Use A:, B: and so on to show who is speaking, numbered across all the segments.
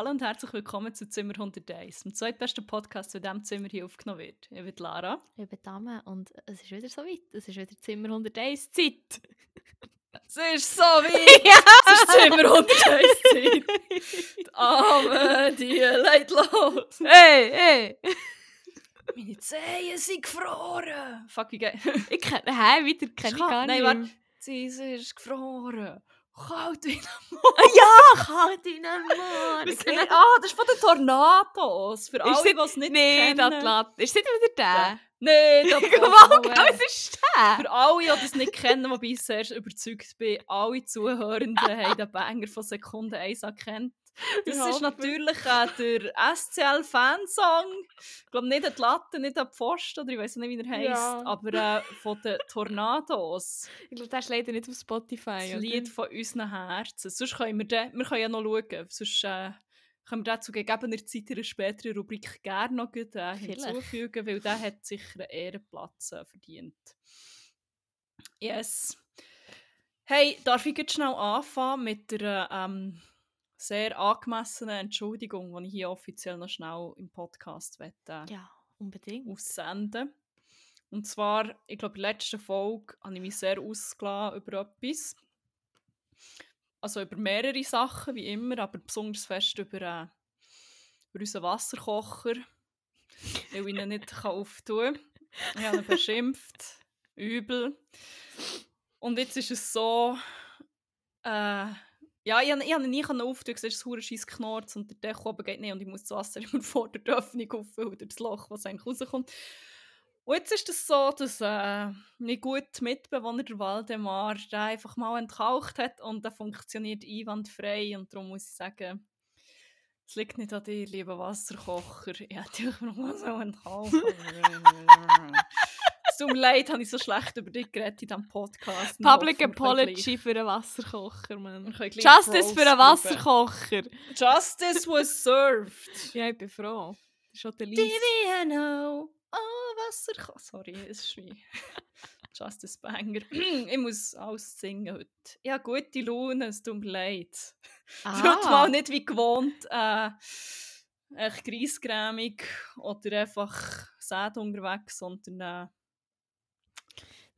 A: Hallo und herzlich willkommen zu Zimmer 101, dem zweitbesten Podcast, der in diesem Zimmer hier aufgenommen wird. Ich bin Lara.
B: Ich bin Dame und es ist wieder so weit. Es ist wieder Zimmer 101 Zeit.
A: Es ist so weit! ja. Es ist Zimmer 101 Zeit! Die Arme, die legt los!
B: Hey, hey!
A: Meine Zehen sind gefroren! Fuck, wie geil.
B: Ich kenne, hä, wieder kenne ich gar
A: Nein,
B: nicht.
A: warte. Sie ist gefroren. Kalt wie ein
B: Ja, kalt in einem Mann.
A: Wir sind- Ah, das ist von den Tornados. Für alle,
B: Ist
A: die
B: das-
A: es nicht
B: Nee,
A: kennen.
B: das lässt. Ist das wieder der?
A: Nein, das
B: was ist der?
A: Für alle, die das nicht kennen, wobei ich sehr überzeugt bin, alle Zuhörenden haben den Banger von Sekunde 1 erkannt. Das
B: Ich
A: ist natürlich äh, der SCL-Fansong. Ich glaube nicht an die Latte, nicht an die Pfosten, oder ich weiß nicht, wie er heisst.
B: Ja.
A: Aber äh, von den Tornados.
B: Ich glaube, der ist leider nicht auf Spotify.
A: Das
B: oder?
A: Lied von unseren Herzen. Sonst können wir, den, wir können ja noch schauen. Sonst äh, können wir den zu gegebener Zeit in einer späteren Rubrik gerne noch gut, äh, hinzufügen, weil der hat sicher einen Ehrenplatz äh, verdient. Yes. Hey, darf ich jetzt schnell anfangen mit der ähm, sehr angemessenen Entschuldigung, die ich hier offiziell noch schnell im Podcast wette,
B: Ja, unbedingt.
A: aussenden. Und zwar, ich glaube, in der letzten Folge habe ich mich sehr ausgelassen über etwas. Also über mehrere Sachen, wie immer, aber besonders fest über, äh, über unseren Wasserkocher, weil ich ihn nicht auftun kann. Ich habe ihn beschimpft. Übel. Und jetzt ist es so, äh, ja, ich, habe- ihn nie auftun, es ist ein scheiß Knorz und der Deckel oben geht nicht und ich muss das Wasser immer vor der Öffnung auffüllen, das Loch, was eigentlich rauskommt. Und jetzt ist es so, dass äh, mein guter Mitbewohner, der Waldemar, der einfach mal entkaucht hat und der funktioniert einwandfrei und darum muss ich sagen, es liegt nicht an dir, lieber Wasserkocher. Ich hätte dich noch mal so entkaufen. tut mir leid, habe ich so schlecht über dich geredet in diesem Podcast. Ich
B: Public Apology für einen Wasserkocher, Mann. Justice für einen. Wasserkocher.
A: Justice was served.
B: Ja, ich bin froh. Schon der.
A: Diviano, oh Wasser. Sorry, es ist wie Justice Banger. ich muss alles singen heute. Ja, gute Laune, es tut mir leid.
B: Ah.
A: Wird mal nicht wie gewohnt äh, echt greisgrämig oder einfach sad unterwegs, sondern äh,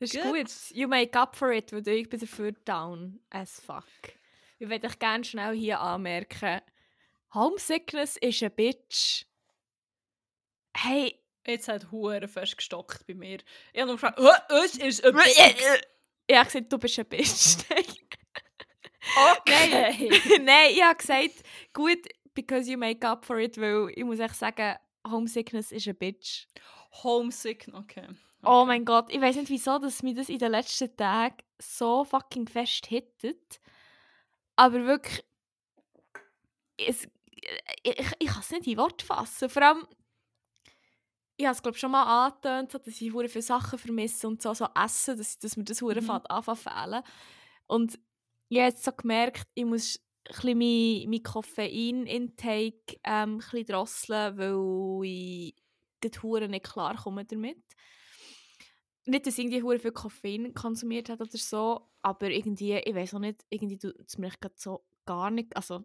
B: Das ist
A: Gut.
B: gut. You make up for it, weil ich bin dafür down as fuck. Ich würde euch gerne schnell hier anmerken, Homesickness ist ein Bitch. Hey,
A: jetzt hat Hure fest gestockt bei mir. Ich habe nur gefragt, «Hä, es ist ein Bitch.»
B: ich habe gesagt, du bist ein Bitch.
A: Okay.
B: Nein, ich habe gesagt, gut, because you make up for it, weil ich muss echt sagen, Homesickness ist ein Bitch.
A: Homesick, okay.
B: Oh mein Gott, ich weiß nicht wieso, dass mir das in den letzten Tagen so fucking fest hittet. Aber wirklich, es, ich, ich kann es nicht in Worte fassen. Vor allem, ich habe es glaube schon mal angetönt, dass ich hure viele Sachen vermisse und so, so Essen, dass, dass mir das hure
A: Mhm.
B: anfangen fehlen. Und ich habe jetzt so gemerkt, ich muss ein mein, mein Koffein-Intake ähm, drosseln, weil ich gerade hure nicht klar komme damit. Nicht, dass irgendwie hure viel Koffein konsumiert habe oder so, aber irgendwie, ich weiß auch nicht, irgendwie tut es mir so gar nicht, also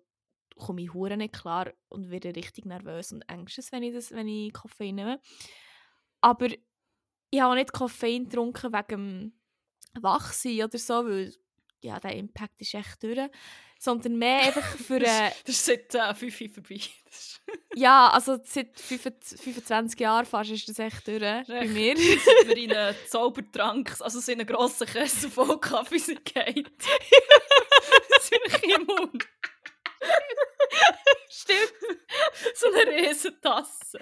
B: komme ich hure nicht klar und werde richtig nervös und anxious, wenn ich, das, wenn ich Koffein nehme. Aber ich habe auch nicht Koffein getrunken wegen dem Wachsein oder so, weil ja, der Impact ist echt durch. Sondern mehr einfach für... Äh,
A: Das ist seit äh, 5 Uhr vorbei. Das
B: ja, also seit 25 25 Jahren fast ist das echt durch bei
A: Echt?
B: mir.
A: Seit wir in einen Zaubertrank, also so in einen grossen Kessel voll Kaffee sind geht. sind wir im Mund.
B: Stimmt.
A: So eine riesen Tasse.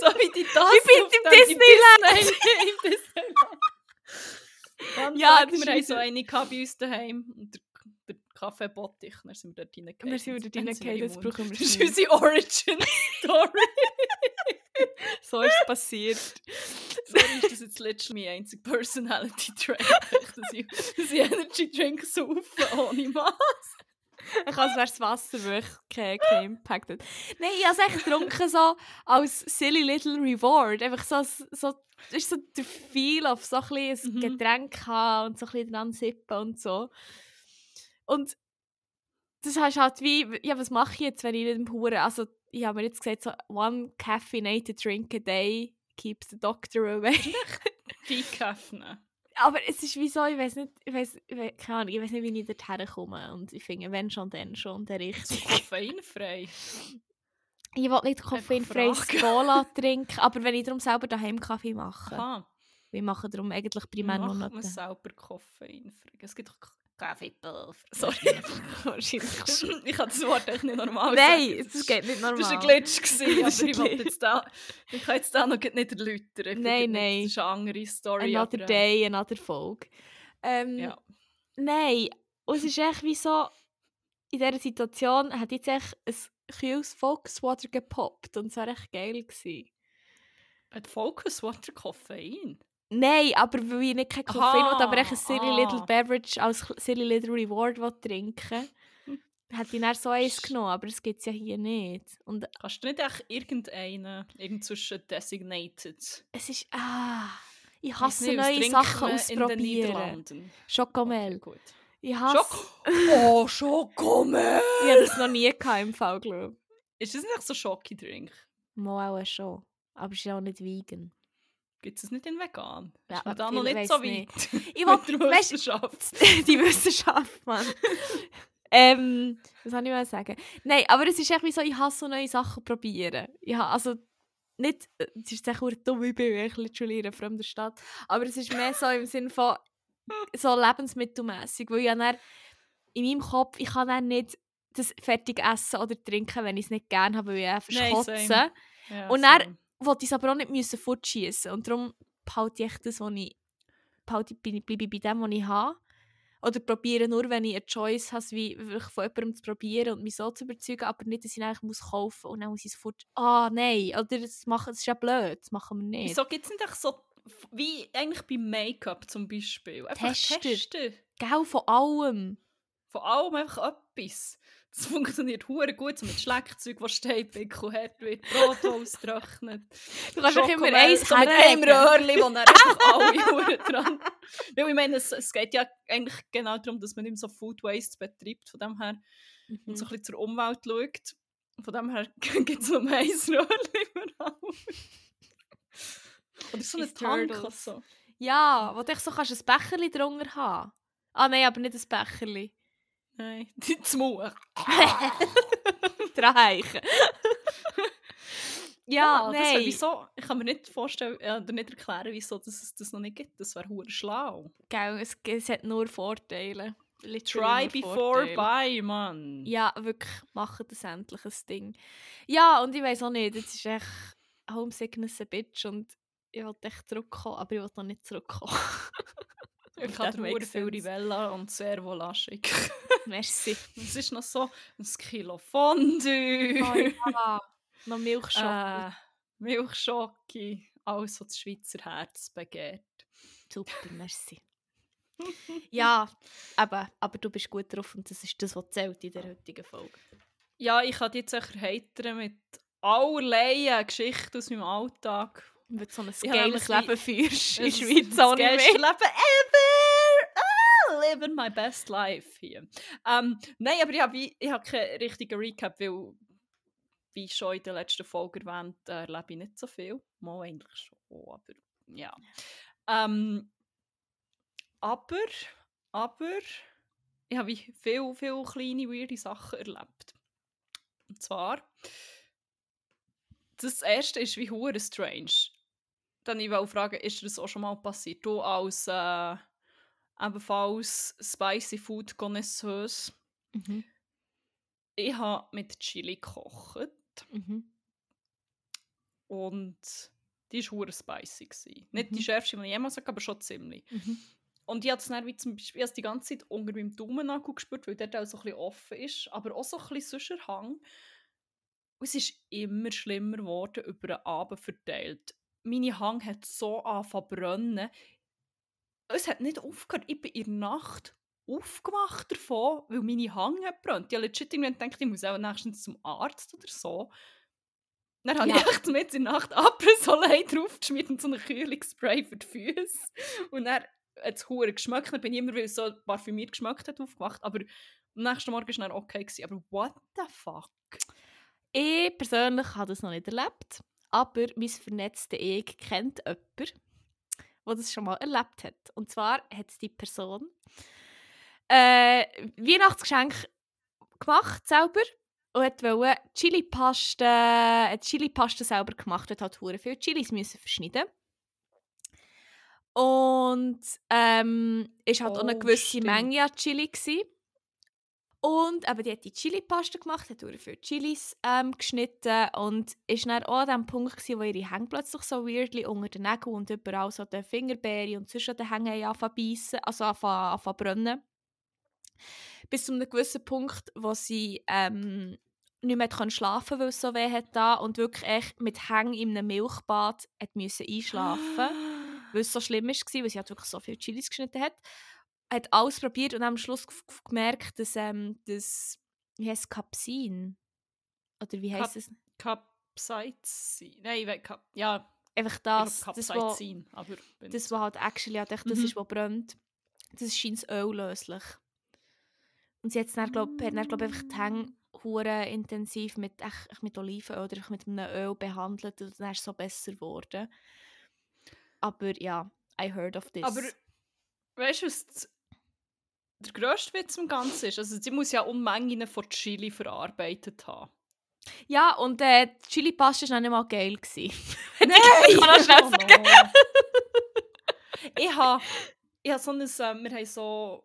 A: So wie die Tasse
B: Wie bei
A: auf
B: dem
A: dem-
B: Disneyland.
A: Disney- im Disneyland.
B: Ja, das
A: wir haben so eine bei uns daheim. Und der, der Kaffee Bottich, dann sind wir dort.
B: Und dann sind wir dort reingefallen, jetzt brauchen wir
A: Das ist unsere Origin-Story.
B: So ist es passiert.
A: Sorry, ist das jetzt letztlich mein einziger Personality-Trait, dass ich, dass ich Energy Drink saufe ohne Maß.
B: Ich es wäre das Wasser wirklich kein, kein Impact hat. Nein, ich habe es echt getrunken so als silly little reward. Einfach so, so ist so der Feel auf so ein, bisschen ein
A: Mhm.
B: Getränk haben und so ein bisschen dran sippen und so. Und das hast halt wie, ja, was mache ich jetzt, wenn ich nicht im Huren, also ich habe mir jetzt gesagt, so one caffeinated drink a day keeps the doctor away.
A: Decaffeinen.
B: Aber es ist wie so, ich weiß nicht, ich weiß, keine Ahnung, ich weiß nicht, wie ich dorthin komme und ich finde, wenn schon, dann schon, der richtige.
A: koffeinfrei.
B: Ich will nicht koffeinfreies. Cola trinken, aber wenn ich darum selber daheim Kaffee mache,
A: Aha.
B: wir machen darum eigentlich primär nur
A: macht
B: noch
A: man
B: den-
A: selber koffeinfrei? Es gibt doch Kaffeepulver. Sorry.
B: Wahrscheinlich
A: ich kann das Wort echt nicht normal
B: Nein, das geht nicht normal.
A: Das war ein Glitch, gewesen, aber
B: ein
A: ich,
B: Glitch.
A: jetzt da, ich kann jetzt da noch nicht erläutern. Ich
B: Nein, nein.
A: Das ist eine andere Story.
B: Another
A: aber, äh,
B: day, another Folge. Ähm,
A: Ja.
B: Nein, und es ist echt wie so, in dieser Situation hat jetzt echt ein kühles Volkswater gepoppt und es war echt geil. Gewesen.
A: Hat Focus Water Koffein?
B: Nein, aber weil ich nicht kein Koffein will, aber echt ein silly
A: ah.
B: little beverage als silly little reward will trinken hätte ich dann so eins genommen, aber das gibt es ja hier nicht. Und
A: Kannst du nicht echt irgendeinen, irgend zwischen Designated?
B: es ist, ah, ich hasse
A: nicht, was
B: neue Sachen ausprobieren. Schokomel.
A: Okay, gut.
B: Ich hasse,
A: Schoko oh, Schokomel!
B: ich habe das noch nie gehabt im Fall, glaube
A: Ist das nicht so Schoki-Drink?
B: ich. Mal auch schon. Aber es ist auch nicht vegan.
A: Gibt es nicht in vegan?
B: Ja,
A: ist da noch nicht so weit?
B: Ich
A: Mit
B: will,
A: der
B: weißt,
A: Wissenschaft.
B: die Wissenschaft, Mann. ähm, was soll ich mal sagen? Nein, aber es ist echt wie so, ich hasse so neue Sachen probieren. Ich also nicht, es ist echt dumm, ich bin wirklich literally in einer fremden Stadt, aber es ist mehr so im Sinne von so lebensmittelmässig, weil ich dann in meinem Kopf, ich kann dann nicht das fertig essen oder trinken, wenn ich es nicht gerne habe, weil ich einfach
A: Nein,
B: kotze.
A: Ja,
B: Und dann-
A: same.
B: Wollte ich es aber auch nicht müssen fortschießen und darum behalte ich echt das, was ich behalte, ich, bleibe ich bei dem, was ich habe. Oder probiere nur, wenn ich eine Choice habe, wie wirklich von jemandem zu probieren und mich so zu überzeugen, aber nicht, dass ich ihn eigentlich muss kaufen und dann muss ich es fort... Ah, nein, oder das, machen, das ist ja blöd, das machen wir nicht.
A: Wieso gibt es nicht so, wie eigentlich bei Make-up zum Beispiel? Einfach
B: Tester.
A: testen.
B: Gell, von allem.
A: Von allem einfach etwas. Das funktioniert hure gut, so mit Schleckzeug, das steht, pickel hart wird, Brot, austrocknet.
B: Du kannst auch immer eins
A: so mit einem. Röhrchen, wo dann einfach alle hure dran... Weil ich meine, es, es geht ja eigentlich genau darum, dass man nicht so Food Waste betreibt, von dem her, und
B: Mhm.
A: so ein bisschen zur Umwelt schaut. Von dem her gibt es noch ein Röhrchen überall. Oder so eine
B: Ins
A: Tank oder so.
B: Ja, wo du so kannst ein Becherli drunter haben. Ah nein, aber nicht ein Becherli.
A: Nein, die Zmu.
B: Dreichen. ja,
A: das wär,
B: nein.
A: wieso? Ich kann mir nicht vorstellen, äh, oder nicht erklären, wieso dass es das noch nicht gibt. Das wäre hure schlau.
B: Gell, es, es hat nur Vorteile. Literally
A: Try before buy, Mann.
B: Ja, wirklich, machen das endlich ein Ding. Ja, und ich weiß auch nicht, jetzt ist echt Homesickness ein Bitch und ich wollte echt zurückkommen, aber ich will noch nicht zurückkommen.
A: Ich hure
B: makes
A: viel. Rivella und Servola schicken.
B: Merci.
A: Es ist noch so ein Kilo Fondue.
B: Oh ja, noch Milchschokolade.
A: äh, Milchschocke. Alles, was das Schweizer Herz begehrt.
B: Super, merci. ja, aber, aber du bist gut drauf und das ist das, was zählt in der heutigen Folge.
A: Ja, ich kann dich jetzt auch erheitern mit allerlei Geschichten aus meinem Alltag.
B: Wenn du so ein geiles Leben führst in der Schweiz
A: das geilste. Leben ever! Ah, living my best life hier. Ähm, nein, aber ich habe ich habe keinen richtigen Recap, weil, wie schon in der letzten Folge erwähnt, äh, erlebe ich nicht so viel. Mal eigentlich schon, aber ja. Ähm, aber, aber, ich habe viel, viel kleine, weirde Sachen erlebt. Und zwar, das erste ist wie hure strange. Dann ich wollte fragen, ist das auch schon mal passiert? Du als äh, ebenfalls Spicy Food Connoisseuse.
B: Mhm.
A: Ich habe mit Chili gekocht
B: Mhm.
A: und die war hure spicy. Gewesen. Nicht die
B: Mhm.
A: schärfste, die ich jemals hatte, aber schon ziemlich.
B: Mhm.
A: Und ich habe es dann wie zum Beispiel die ganze Zeit unter meinem Daumennagel gespürt, weil dort auch so ein bisschen offen ist, aber auch so ein bisschen sonst der Hang. Und es ist immer schlimmer geworden, über den Abend verteilt. Meine Hang hat so angefangen zu brennen. Es hat nicht aufgehört. Ich bin in der Nacht aufgewacht davon, weil meine Hang hat brennt. Ich habe legit irgendwann gedacht, ich muss auch nächstens zum Arzt oder so. Dann habe
B: Ja.
A: ich echt mit in der Nacht Apresolei draufgeschmiert und so ein Kühlungsspray für die Füße. Und dann hat es hure geschmeckt. Dann bin ich immer, weil es so parfümiert geschmeckt hat, aufgewacht. Aber am nächsten Morgen war dann okay. Gewesen. Aber what the fuck?
B: Ich persönlich habe das noch nicht erlebt, aber mein vernetztes Ich kennt jemanden, der das schon mal erlebt hat. Und zwar hat die Person äh, Weihnachtsgeschenk gemacht selber und hat wollte Chili-Paste, hat Chili-Paste selber gemacht und hat hure viel Chilis müssen verschneiden. Und ähm, ist halt auch eine
A: Oh,
B: gewisse
A: stimmt.
B: Menge an Chili gewesen. Und eben, die hat die Chili-Paste gemacht, hat viel Chilis ähm, geschnitten und ist dann auch an dem Punkt gewesen, wo ihre Hänge plötzlich so weirdly unter den Nägeln und überall so den Fingerbeeren und zwischen den Hängen anfangen beißen, also anfangen, anfangen brennen. Bis zu einem gewissen Punkt, wo sie ähm, nicht mehr können schlafen weil es so weh hat da und wirklich echt mit Hängen in einem Milchbad hat müssen einschlafen weil es so schlimm war, weil sie halt wirklich so viel Chilis geschnitten hat. Hat alles probiert und am Schluss gemerkt, dass ähm, das, wie heisst es, Capsin? Oder wie
A: Cap-
B: es?
A: Capsaicin. Nein, ich weiß, Cap ja,
B: Einfach
A: ich
B: das, das,
A: Capsaicin. aber
B: das, was halt actually halt echt das
A: Mhm.
B: ist, was brennt. Das scheint öllöslich. Und sie hat dann, glaub, hat dann, glaub, einfach die Hänge hure intensiv mit, echt, echt mit Olivenöl oder mit einem Öl behandelt und dann ist es so besser geworden. Aber ja, I heard of this.
A: Aber weißt du, was der grösste Witz am Ganzen ist? Also, sie muss ja Unmengen von Chili verarbeitet haben.
B: Ja, und äh, die Chili-Paste war nicht mal geil. gewesen.
A: Nein!
B: Ich kann noch schnell
A: Oh
B: sagen.
A: no. ich habe ich ha so ein, äh, wir haben so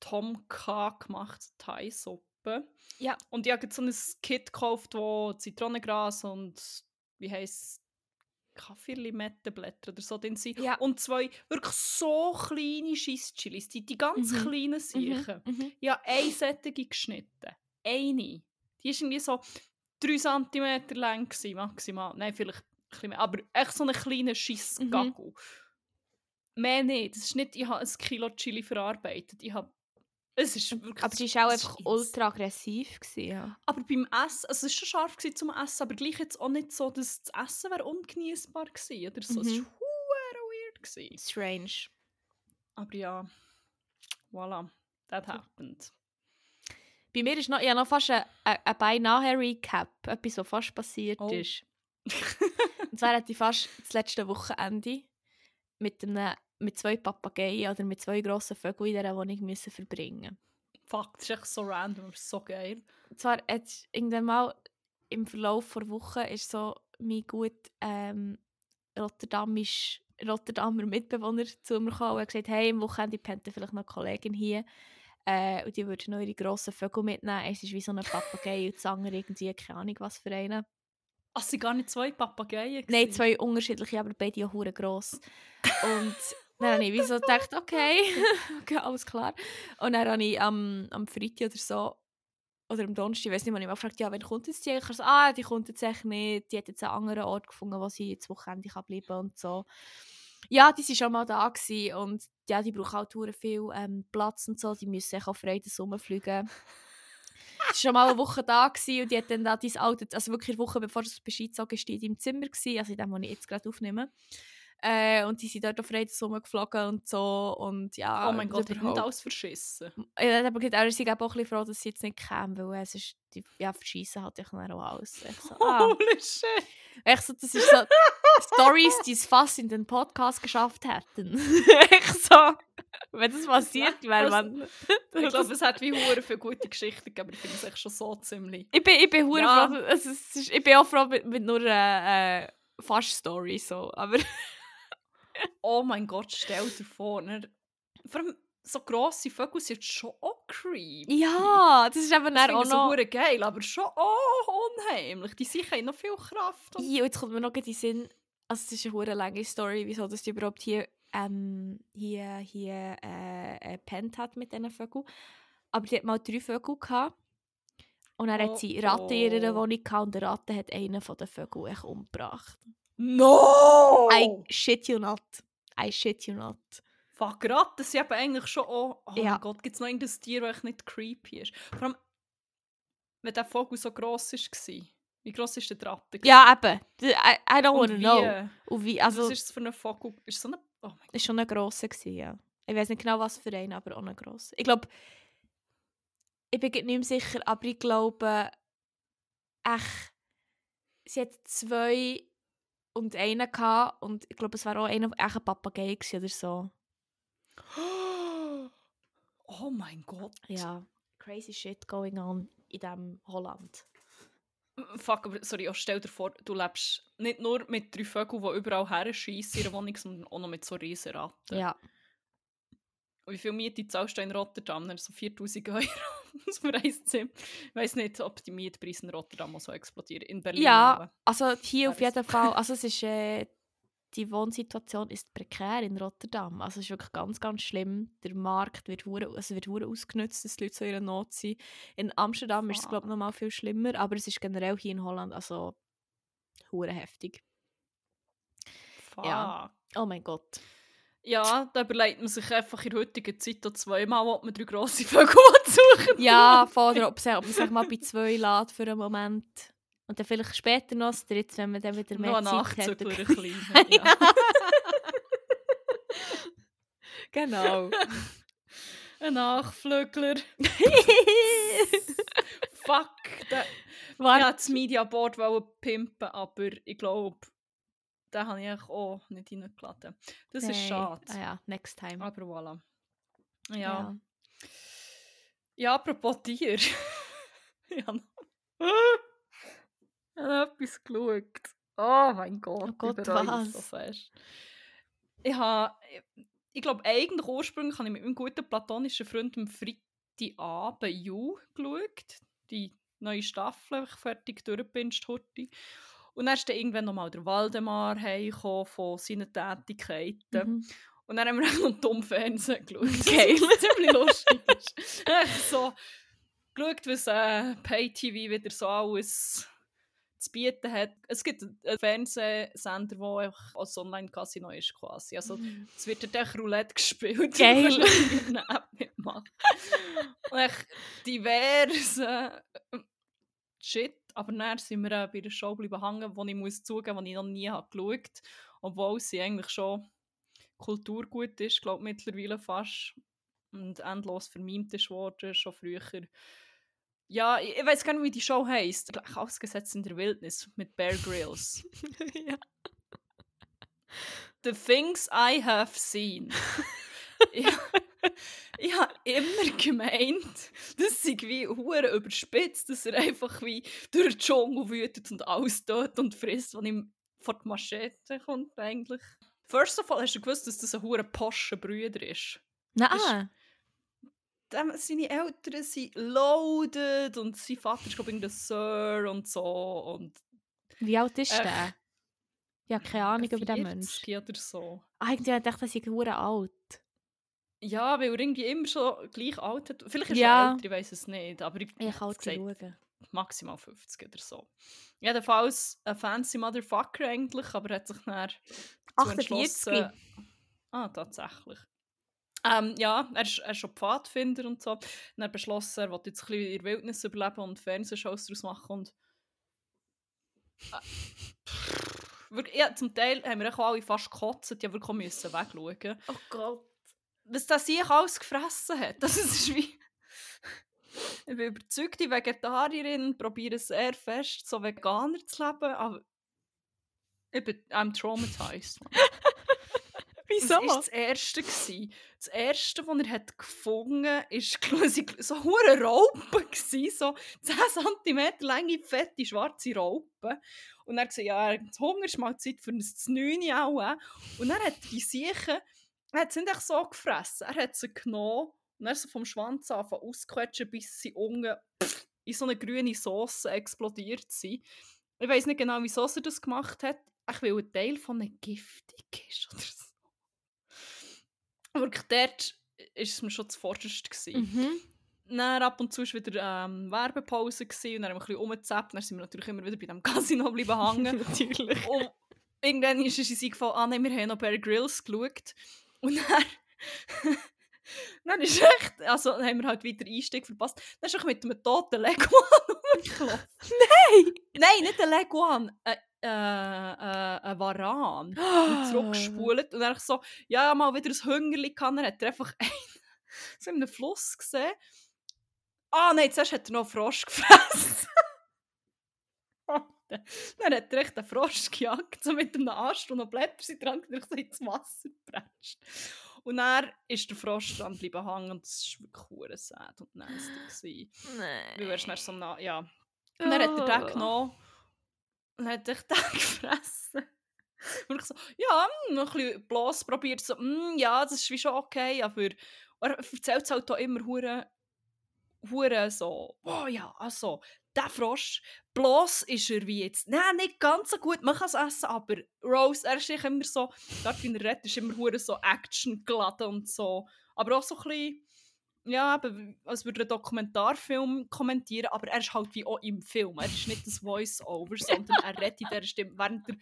A: Tom K gemacht, Thai-Suppe.
B: Ja.
A: Und ich habe so ein Kit gekauft, wo Zitronengras und wie heisst Kaffeelimettenblätter oder so drin sind.
B: Ja.
A: Und zwei wirklich so kleine Scheisschilis, die, die ganz
B: Mhm.
A: kleinen Siechen.
B: Mhm.
A: Ja, eine sättige geschnitten. Eine. Die war irgendwie so 3 cm lang, gewesen, maximal. Nein, vielleicht ein bisschen mehr. Aber echt so einen kleinen Scheissgagel. Mehr nicht. Das ist nicht, ich habe ein Kilo Chili verarbeitet. Ich habe. Es ist wirklich.
B: Aber sie war auch
A: es
B: einfach
A: ins-
B: ultra aggressiv. Gewesen, ja.
A: Aber beim Essen, also es war schon scharf gewesen zum Essen, aber gleich jetzt auch nicht so, dass das Essen wäre ungenießbar gewesen oder so. Es
B: Mhm.
A: war hure weird. Gewesen.
B: Strange.
A: Aber ja, voilà, that happened.
B: Bei mir ist noch, ich habe noch fast ein, ein, ein beinahe Recap, etwas, was fast passiert
A: Oh.
B: ist. Und zwar hatte ich fast das letzte Wochenende mit, einem, mit zwei Papageien oder mit zwei grossen Vögeln in dieser Wohnung müssen verbringen.
A: Fuck, das ist echt so random, aber so geil.
B: Zwar hat irgendwann mal im Verlauf der Woche ist so mein gut ähm, Rotterdamisch, Rotterdamer Mitbewohner zu mir gekommen und hat gesagt, hey, am Wochenende pennt vielleicht noch eine Kollegin hier äh, und die würde noch ihre grossen Vögel mitnehmen. Es ist wie so ein Papagei und das andere irgendwie, keine Ahnung was für einen.
A: Ach, waren gar nicht zwei Papageien?
B: Nein, zwei unterschiedliche, aber beide auch hure gross. Und dann habe ich wie so gedacht, okay, okay, alles klar. Und dann habe ich am, am Freitag oder so, oder am Donnerstag, ich weiß nicht, wann ich gefragt ja, wann kommt jetzt die? Ich habe so, ah, die kommt jetzt echt nicht, die hat jetzt einen anderen Ort gefunden, wo sie jetzt Wochenende kann bleiben und so. Ja, die waren schon mal da gewesen und ja, die brauchen halt hure viel ähm, Platz und so, die müssen echt auf Freude rumfliegen. Sie war schon mal eine Woche da gewesen und die hat dann da dein Auto, also wirklich eine Woche bevor du Bescheid hast, die in deinem Zimmer gewesen, also in dem, wo ich jetzt gerade aufnehme. Äh, und die sind dort auf Freude rumgeflogen und so und ja,
A: Oh mein Gott, ich habe nicht alles verschissen.
B: Ja, er hat aber gesagt, er ist auch ein bisschen froh, dass sie jetzt nicht kämen, weil es ist, die, ja, verschießen hat ich dann auch alles. Ich so, ah.
A: Holy shit.
B: Echt so, das ist so Stories, die es fast in den Podcast geschafft hätten. Echt so, wenn das passiert wäre, man...
A: Ich glaube, es hat wie hure viele gute Geschichten gegeben, aber ich finde es echt schon so ziemlich.
B: Ich bin, ich bin hure
A: Ja.
B: froh, es ist, ich bin auch froh mit, mit nur äh, äh, fast Story so, aber
A: Oh mein Gott, stell dir vor. Ne? Vor allem so grosse Vögel sind schon auch creepy.
B: ja, das ist eben
A: Das
B: auch noch...
A: hure geil, aber schon auch unheimlich. Die haben noch viel Kraft.
B: Ja, jetzt kommt mir noch in den Sinn, also es ist eine hure lange Story, wieso die überhaupt hier, ähm, hier, hier äh, äh, gepennt hat mit diesen Vögeln. Aber die hat mal drei Vögel gehabt. Und dann
A: Oh,
B: hat sie Ratten in ihrer
A: oh.
B: Wohnung gehabt und der Ratte hat einen von den Vögeln umgebracht.
A: No!
B: I shit you not. I shit you not.
A: Fuck, Ratten sind eben eigentlich schon auch... Oh
B: Ja.
A: mein Gott, gibt es noch irgendein Tier, das nicht creepy ist? Vor allem, wenn der Vogel so gross war. Wie gross ist der Ratte?
B: Ja, eben. I, I don't wanna
A: wie?
B: know. Und wie,
A: Also,
B: also,
A: was ist es für ein Vogel? Ist so eine... Oh mein Gott.
B: ist schon ein grosser gewesen, ja. Ich weiß nicht genau, was für einen, aber auch ein grosser. Ich glaube, ich bin nicht mehr sicher, aber ich glaube, echt, sie hat zwei und einen gehabt und ich glaube, es war auch einer, echt ein Papagei oder so.
A: Oh mein Gott.
B: Ja, crazy shit going on in diesem Holland.
A: Fuck, aber sorry, stell dir vor, du lebst nicht nur mit drei Vögeln, die überall her schießen in ihrer Wohnung, sondern auch noch mit so riesen Ratten.
B: Ja.
A: Und wie viel Miete zahlst du in Rotterdam? Dann so 4000 Euro ein Zimmer. Ich weiß nicht, ob die Mietpreise in Rotterdam so explodieren. In Berlin.
B: Ja,
A: aber.
B: also hier auf jeden Fall. Also es ist, äh, die Wohnsituation ist prekär in Rotterdam. Also es ist wirklich ganz, ganz schlimm. Der Markt wird hure, also wird hure ausgenutzt, dass die Leute so in ihrer Not sind. In Amsterdam ist es glaube ich noch mal viel schlimmer, aber es ist generell hier in Holland also hure heftig.
A: Fuck.
B: Ja. Oh mein Gott.
A: Ja, da überlegt man sich einfach in der heutigen Zeit auch zweimal, ob man drei grosse Vögel suchen
B: Ja, vor oder ob, ob man sich mal bei zwei lädt für einen Moment. Und dann vielleicht später noch das dritte, wenn man dann wieder mehr
A: Noch ein
B: Zeit hat.
A: Nachzügler, ein kleiner. Ja.
B: Genau.
A: Ein Nachflügler. Fuck. Der, ich wollte das Media Board wollen pimpen, aber ich glaube, den habe ich eigentlich auch nicht reingeladen. Das ist
B: Nein.
A: schade.
B: Ah ja, next time.
A: Aber voilà. Ja. Ja, apropos Tier. ich habe noch, ich habe etwas geschaut. Oh mein Gott,
B: Oh Gott, was?
A: so fest. Ich habe, ich glaube, eigentlich ursprünglich habe ich mit meinem guten platonischen Freund am Freitagabend You geschaut. Die neue Staffel, ich fertig durchgepinscht heute. Und dann ist dann irgendwann nochmal der Waldemar heimgekommen von seinen Tätigkeiten.
B: Mhm.
A: Und dann haben wir auch noch dumm Fernsehen geschaut.
B: Geil.
A: Was ziemlich lustig ist. So geschaut, was äh, Pay-TV wieder so alles zu bieten hat. Es gibt einen Fernsehsender, der einfach als Online-Casino ist quasi. Also es wird echt Roulette gespielt.
B: Geil.
A: Mitmachen. Und echt diverse Shit. Aber dann sind wir äh, bei der Show bleiben hängen, wo ich muss zugeben, die ich noch nie habe geschaut habe. Obwohl sie eigentlich schon Kulturgut ist, glaube mittlerweile fast. Und endlos vermiemt ist worden, schon früher. Ja, ich, ich weiß gar nicht, wie die Show heisst. Gleich ausgesetzt in der Wildnis mit Bear Grylls.
B: ja.
A: The Things I Have Seen. ich ich habe immer gemeint, das sei wie hure überspitzt, dass er einfach wie durch den Dschungel wütet und alles dort und frisst, wenn ihm vor die Machete kommt eigentlich. First of all, hast du gewusst, dass das ein hure poscher Brüder ist?
B: Nein.
A: Dem, seine Eltern sind loaded und sein Vater ist glaube ich irgendein Sir und so und
B: Wie alt ist
A: Äh,
B: der? Ich habe keine Ahnung über den
A: 40
B: Menschen.
A: oder so.
B: Eigentlich dachte ich, ich hure alt.
A: Ja, weil irgendwie immer schon gleich alt hat. Vielleicht ist
B: Ja.
A: er älter, ich weiß es nicht. Aber ich,
B: Ich kann schauen.
A: maximal 50 oder so. Jedenfalls ein fancy Motherfucker eigentlich, aber hat sich dann dazu
B: 48.
A: entschlossen... Ah, tatsächlich. Ähm, ja, er ist, er ist schon Pfadfinder und so. Dann hat er beschlossen, er wollte jetzt ein bisschen in der Wildnis überleben und Fernsehshows daraus machen und... Äh, ja, zum Teil haben wir auch alle fast gekotzt, ja auch müssen wegschauen.
B: Oh Gott.
A: Was das sich alles gefressen hat, das ist wie... Ich bin überzeugte Vegetarierin, probiere sehr fest, so Veganer zu leben, aber ich bin I'm traumatized.
B: Wieso?
A: Das war das Erste. gewesen. Das Erste, was er hat gefunden hat, war so hure Raupen. gewesen, So 10 cm lange, fette, schwarze Raupen. Und er hat gesagt, ja, das Hunger ist mal Zeit für ein Znüni auch. Und dann hat er die Siechen, er hat sie nicht so gefressen. Er hat sie genommen und dann so vom Schwanz anfangen ausquetschen, bis sie unten in so eine grüne Sauce explodiert sind. Ich weiß nicht genau, wieso er das gemacht hat. Ich will ein Teil von einer giftig ist oder so. Wirklich, dort war es mir schon zuvorderst.
B: Mhm.
A: Dann ab und zu war wieder ähm, Werbepause gewesen, und dann haben wir ein bisschen rumgezappt. Dann sind wir natürlich immer wieder bei dem Casino bleiben hängen.
B: Natürlich.
A: und irgendwann ist es uns eingefallen, ah nein, wir haben noch Bear Grylls geschaut. Und dann... dann ist echt... Also dann haben wir halt wieder Einstieg verpasst. Dann ist er mit einem toten Leguan rumgelaufen.
B: Nein!
A: Nein, nicht ein Leguan. Ein, äh, äh, ein Varan. Und zurückgespult. Und dann so, ja, mal wieder ein Hungerli kann. Dann hat er einfach einen, so in einem Fluss gesehen. Ah nein, zuerst hat er noch einen Frosch gefressen. dann hat er echt einen Frosch gejagt, so mit einem Ast und noch Blätter sind dran, und so ins Wasser gepresst. Und dann ist der Frosch dran bleiben hängen und das war wirklich sad und nasty.
B: Nein.
A: Weil er ist so nah, ja. Und dann hat er den
B: Oh.
A: genommen und hat echt den gefressen. Und ich so, ja, mm, noch ein bisschen bloß probiert, so, mm, ja, das ist wie schon okay, aber er erzählt es halt auch immer hure, hure so, oh ja, also, der Frosch, bloß ist er wie jetzt, nein, nicht ganz so gut, man kann es essen, aber Rose, er ist immer so, dort wie er ist immer so Action geladen und so, aber auch so ein bisschen, ja, eben, als würde er einen Dokumentarfilm kommentieren, aber er ist halt wie auch im Film. Er ist nicht das Voice-Over, sondern er redet in dieser Stimme. Während der,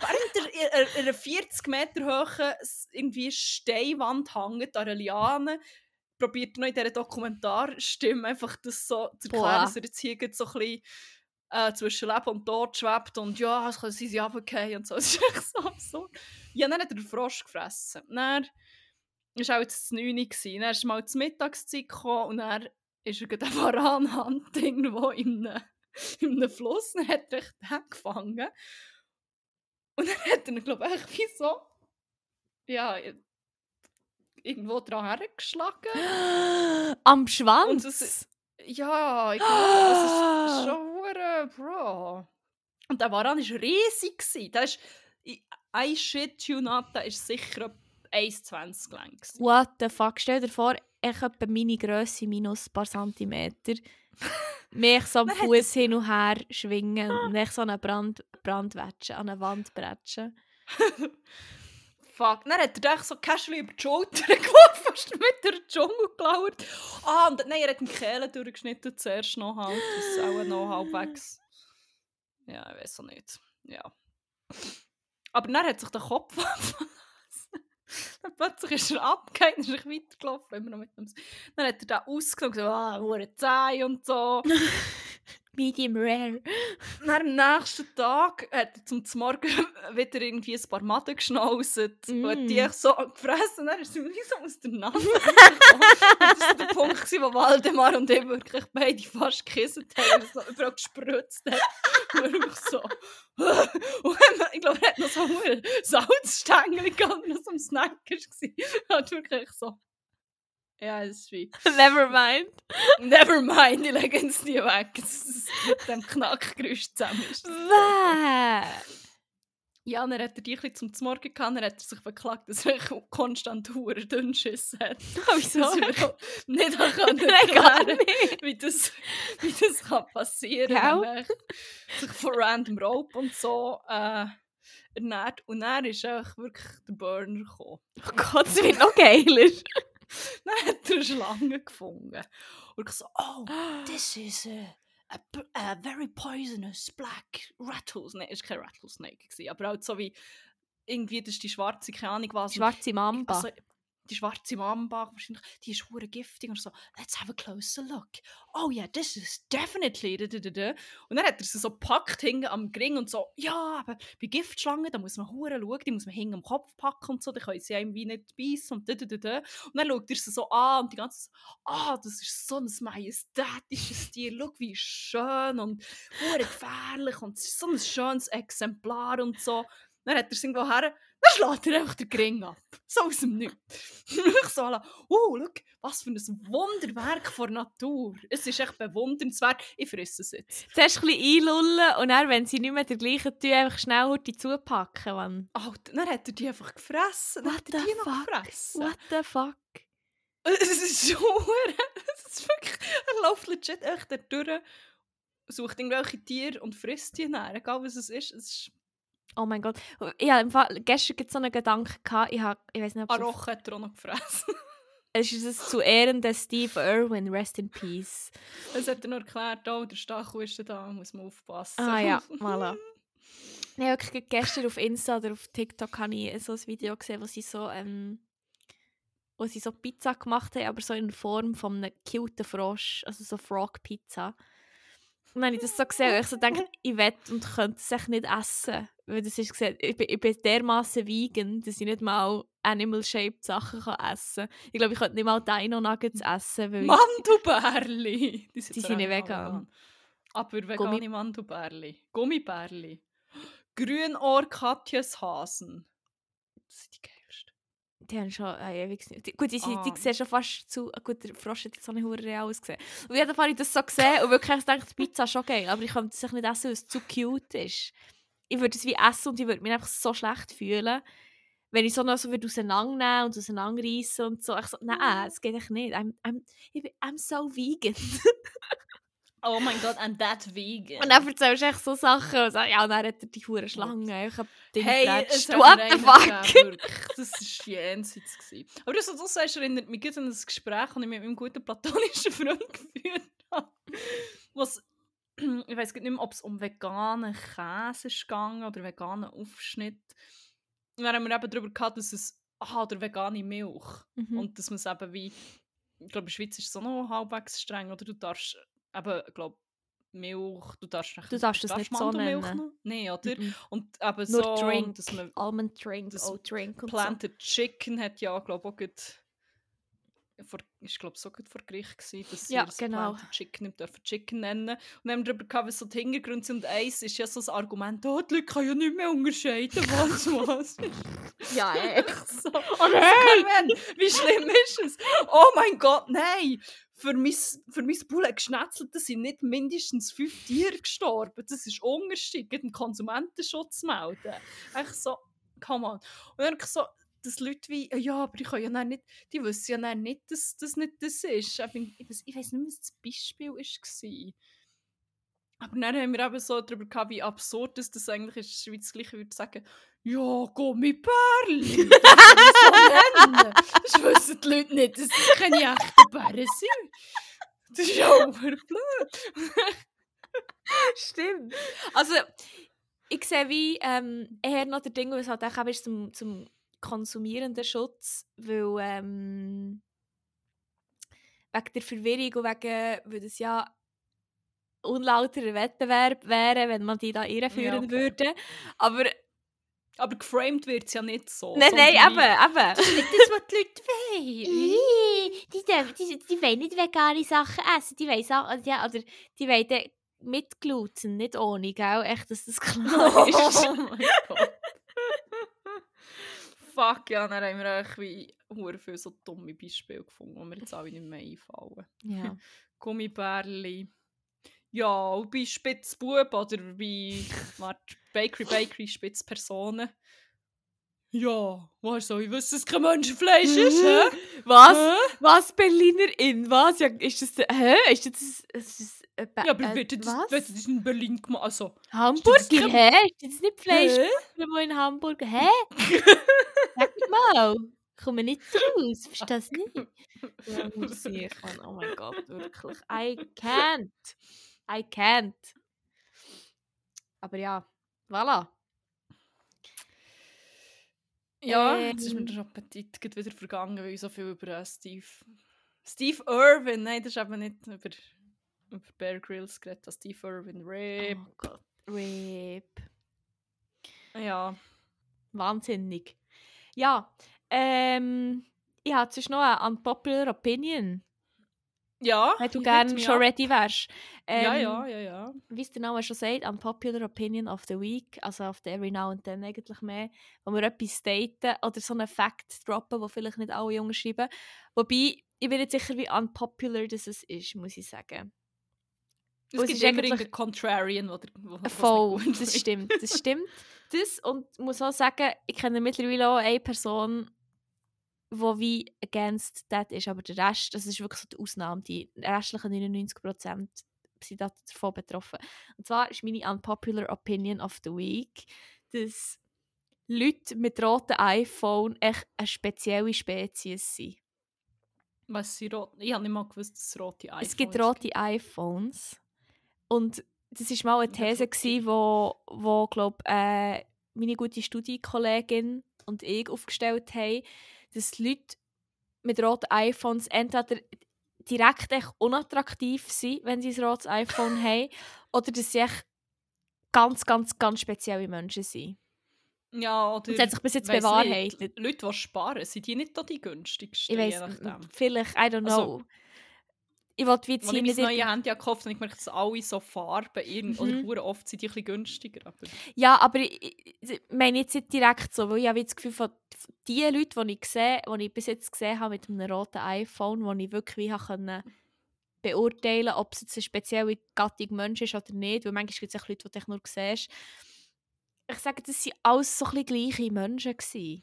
A: während in einer 40 Meter hohen irgendwie Steinwand hängt, an einer Liane, probiert er noch in dieser Dokumentarstimme einfach das so zu erklären,
B: Boah.
A: dass er jetzt hier so ein bisschen äh, zwischen Leben und Tod schwebt und ja, es können sie sich runterfallen und so. Das ist echt so absurd. Ja, dann hat er den Frosch gefressen. Dann war auch jetzt das 9 Uhr. gewesen. Dann ist mal zur Mittagszeit gekommen und dann ist er gerade ein Varanhand irgendwo in einem, in einem Fluss. Dann hat er echt den gefangen. Und dann hat er glaube ich, wie so ja, irgendwo dran hergeschlagen.
B: Am Schwanz?
A: es- Ja, ich glaube, das ist- schon Bro. Und der Varan war riesig. Der ist, I shit you not, der ist sicher etwa 1,20 lang.
B: What the fuck? Stell dir vor, ich habe meine Grösse minus ein paar Zentimeter. mich so am Fuß hin und her schwingen und ich so an eine Brand Brandwätsche, an eine Wand bretschen.
A: Fuck. Dann hat er dich so casually über die Schulter geworfen, fast mit der Dschungel gelauert. Ah, und nein, er hat die Kehle durchgeschnitten zuerst noch halt. Das ist auch noch halbwegs. Ja, ich weiß auch nicht. Ja. Aber dann hat sich der Kopf. Dann plötzlich ist er abgegangen, ist er weitergelaufen, immer noch mit dem... Dann hat er den ausgenommen gesagt, ah, hure Zeh und so.
B: Medium rare.
A: Dann am nächsten Tag hat er zum Morgen wieder irgendwie ein paar Maden geschnauzt und hat die
B: Mm.
A: so gefressen. Dann ist mir wie so aus der Nase gekommen. Und Das war der Punkt, wo Waldemar und ich wirklich beide fast gekisst haben, und so überall gespritzt haben. Wirklich so... Und ich glaube, er hat noch so einen Salzstängel gehabt, noch so ein Snack war. Hat wirklich so... Ja, es ist wie...
B: Never mind.
A: Never mind, ich lege es nie weg. mit dem Knackgeräusch zusammen ist. Ja, dann hat er die ein zum Morgen gehabt, dann hat er sich beklagt, dass er konstant hure Dünnschiss hat.
B: Wieso?
A: Auch nicht auch können
B: Nein, gar nicht.
A: wie das, wie das kann passieren kann, wenn sich von random Rope und so äh, ernährt. Und dann ist echt wirklich der Burner gekommen.
B: Oh Gott, es wird noch geiler.
A: Dann hat er eine Schlange gefunden. Und ich so, oh, this is a, a, a very poisonous black rattlesnake. Es war kein Rattlesnake, gewesen, aber halt so wie irgendwie, das ist die schwarze, keine Ahnung was.
B: Schwarze Mamba.
A: Also, die schwarze Mamba, wahrscheinlich, die ist hure giftig und so, let's have a closer look. Oh yeah, this is definitely. Da, da, da, da. Und dann hat er sie so gepackt hinten am Gring und so, ja, aber bei Giftschlangen, da muss man hure schauen, die muss man hinten am Kopf packen und so, die können sie einem wie nicht beißen und da, da, da, da. Und dann schaut er sie so an und die ganze so, ah, das ist so ein majestätisches Tier, schau wie schön und hure gefährlich und so ein schönes Exemplar und so. Dann hat er es irgendwo her, schlägt er einfach den Gring ab. So aus dem Nichts. ich so, alle, oh, schau, was für ein Wunderwerk von Natur. Es ist echt bewundernswert. Ich fresse es jetzt.
B: Zuerst ein bisschen einlullen und dann, wenn sie nicht mehr der gleichen tun, einfach schnell Hurti zupacken. Mann.
A: Alter, dann hat er die einfach gefressen. Dann
B: What
A: hat er die noch gefressen.
B: What the fuck?
A: Es ist so Es ist wirklich... Er läuft legit echt da durch, sucht irgendwelche Tiere und frisst die dann. Egal was es ist. Es ist
B: Oh mein Gott. Ich hatte im Fall, gestern gibt so einen Gedanken, gehabt, ich, hab, ich weiß nicht, ob es auf-
A: Aroche hat er auch noch gefressen.
B: es ist es zu Ehren des Steve Irwin, rest in peace.
A: Es hat er noch erklärt, oh, der Stachel ist da, muss man aufpassen.
B: Ah ja, voilà. Ich habe wirklich gestern auf Insta oder auf TikTok habe ich so ein Video gesehen, wo sie so, ähm, wo sie so Pizza gemacht haben, aber so in Form von einem cuten Frosch, also so Frog-Pizza. Und dann habe ich das so gesehen und ich so gedacht, ich wette und könnte es echt nicht essen, weil das ist gesagt, ich bin, ich bin dermaßen vegan, dass ich nicht mal Animal-shaped Sachen kann essen kann. Ich glaube, ich könnte nicht mal Dino-Nuggets essen, weil ich,
A: Mandelbärli! Die sind,
B: Die sind nicht
A: auch
B: vegan.
A: Aber vegane
B: Gummi-
A: Mandelbärli. Gummibärli. Grünohr-Katjeshasen. Das sind die geilsten.
B: die haben schon äh, ewig nicht. Die, gut, die, sind- die
A: Ah.
B: sehen schon fast zu. äh, Gut, der Frosch hat so eine hure real ausgesehen. Auf jeden Fall habe ich das so gesehen und wirklich gedacht, die Pizza ist schon geil, aber ich könnte es nicht essen, weil es zu cute ist. Ich würde es wie essen und ich würde mich einfach so schlecht fühlen, wenn ich so noch so würde auseinandernehmen und auseinanderreißen und so. Ich so, nein, es geht echt nicht. I'm, I'm, ich bin, I'm so vegan.
A: Oh mein Gott, I'm that vegan.
B: Und dann erzählst du echt so Sachen und sagst, ja, und dann hat er die hure Schlange. Ich hab
A: Hey,
B: What the fuck?
A: Das war jenseits. gewesen. Aber das, was du sagst, erinnert mich gerade an ein Gespräch, das ich mit meinem guten platonischen Freund geführt habe. Was, ich weiß nicht mehr, ob es um veganen Käse ist gegangen oder veganen Aufschnitt. Und dann haben wir eben darüber gehabt, dass es, aha, oder vegane Milch.
B: Mhm.
A: Und dass man es eben wie, ich glaube, in der Schweiz ist es so noch halbwegs streng, oder du darfst eben, ich glaube, Milch, du darfst, nicht-
B: Du darfst das nicht so nennen.
A: Nein, oder?
B: Mhm.
A: Und eben
B: Nur
A: so,
B: Drink,
A: dass man
B: Almond Drink,
A: das
B: Oat Drink und
A: Planted Chicken hat ja, glaube ich, auch gut vor, ist, glaube so gut vor Gericht gewesen, dass sie
B: Ja,
A: das
B: genau.
A: Planted Chicken nicht dürfen Chicken nennen. Und dann haben wir darüber gehabt, was so die Hintergründe sind. Und eins ist ja so das Argument, oh, die Leute können ja nicht mehr unterscheiden, was was.
B: Ja, echt.
A: so. Oh nein! Wie schlimm ist es? Oh mein Gott, nein! Für mein, für mein Bulle geschnetzelt sind nicht mindestens fünf Tiere gestorben. Das ist Unterschied, gegen den Konsumentenschutz melden. Echt so, come on. Und dann ich so, dass Leute wie, ja, aber können ja nicht, die wissen ja nicht, dass das nicht das ist. Ich, bin- ich, weiss, ich weiß nicht, was das Beispiel war. Aber dann haben wir eben so darüber gehabt, wie absurd das, das eigentlich ist. Die Schweiz gleich würde sagen, ja, Gummibärli. Das so nennen. Das wissen die Leute nicht, dass das keine echten Bären sind. Das ist ja auch blöd.
B: Stimmt. Also, ich sehe wie ähm, eher noch der Ding, was halt auch ist zum, zum konsumierenden Schutz, weil ähm, wegen der Verwirrung und wegen, weil das ja unlauterer Wettbewerb wäre, wenn man die da irreführen
A: okay.
B: würde. Aber
A: Aber geframed wird es ja nicht so.
B: nein, nein, eben, eben.
A: Das ist nicht das, was die Leute wollen.
B: Die, dürfen- die, die wollen nicht vegane Sachen essen. Die wollen Sachen, ja, oder die wollen mit Gluten, nicht ohne, gell? Echt, dass das klar ist.
A: Oh mein Gott. Fuck, ja, dann haben wir eigentlich wie hure viele so dumme Beispiele gefunden, die mir jetzt alle nicht mehr einfallen.
B: ja.
A: Gummibärli. Ja, und bei Spitzbub oder bei warte, Bakery Bakery Spitzpersonen. Ja, woher soll ich wissen, dass es kein Menschenfleisch ist, hä?
B: Was?
A: Hä?
B: Was? Berlinerin? Was? Ja, ist das... Hä? Ist das... Ist das äh,
A: Ja, aber
B: äh,
A: wird das, wird das in Berlin gemacht? Also,
B: Hamburger? Hä? Ist das nicht Fleisch? Wo in Hamburg? Hä? Sag mal. Ich komme nicht raus. Verstehst du das nicht? Ja, muss ich. Oh mein Gott, wirklich. I can't. I can't. Aber ja, voilà.
A: Ja, jetzt ist mir
B: Ähm.
A: der Appetit wieder vergangen, weil ich so viel über äh, Steve... Steve Irwin, nein, das ist eben nicht über, über Bear Grylls geredet, das Steve Irwin, Rip.
B: Oh Gott. Rip.
A: Ja,
B: Wahnsinnig. Ja, ähm, ich habe sonst noch eine unpopular opinion,
A: ja.
B: wenn du gerne schon
A: up.
B: ready wärst. Ähm,
A: ja, ja, ja, ja.
B: Wie es der Name schon sagt, unpopular opinion of the week, also auf der every now and then eigentlich mehr, wo wir etwas staten oder so einen Fact droppen, wo vielleicht nicht alle Jungen schreiben. Wobei, ich bin nicht sicher, wie unpopular das ist, muss ich sagen.
A: Es gibt immer irgendeinen Contrarian, wo, der- wo,
B: Voll, das stimmt, das stimmt. Das und ich muss auch sagen, ich kenne mittlerweile auch eine Person, die wie against that ist, aber der Rest, das ist wirklich so die Ausnahme, die restlichen 99% sind da- davon betroffen. Und zwar ist meine unpopular opinion of the week, dass Leute mit rotem iPhone echt eine spezielle Spezies sind.
A: Was sie rot... Ich habe nicht mal gewusst, dass es rote iPhones
B: Es gibt rote iPhones. Und das war mal eine These, gewesen, wo, wo glaub, äh, meine gute Studienkollegin und ich aufgestellt haben, dass die Leute mit roten iPhones entweder direkt echt unattraktiv sind, wenn sie ein rotes iPhone haben, oder dass sie echt ganz, ganz, ganz spezielle Menschen sind.
A: Ja, oder...
B: Es hat sich bis jetzt
A: weiss
B: bewahrheitet.
A: Nicht, Leute, die sparen, sind die nicht da die günstigsten?
B: Ich
A: nachdem?
B: vielleicht, I don't
A: Also,
B: know. Ich wollte wie
A: Als
B: jetzt
A: ich mein neues Handy gekauft habe, ich gemerkt, dass alle so Farben irgend oder
B: Mhm.
A: hure oft sind die ein bisschen günstiger. Aber
B: Ja, aber ich, ich meine jetzt nicht direkt so, weil ich habe das Gefühl von die Leute, die ich, sehe, die ich bis jetzt gesehen habe mit einem roten iPhone, wo ich wirklich können beurteilen ob es jetzt eine spezielle Gattung Mensch ist oder nicht, weil manchmal gibt es auch Leute, die du nur siehst. Ich sage, das waren alles so ein bisschen gleiche Menschen. Gewesen.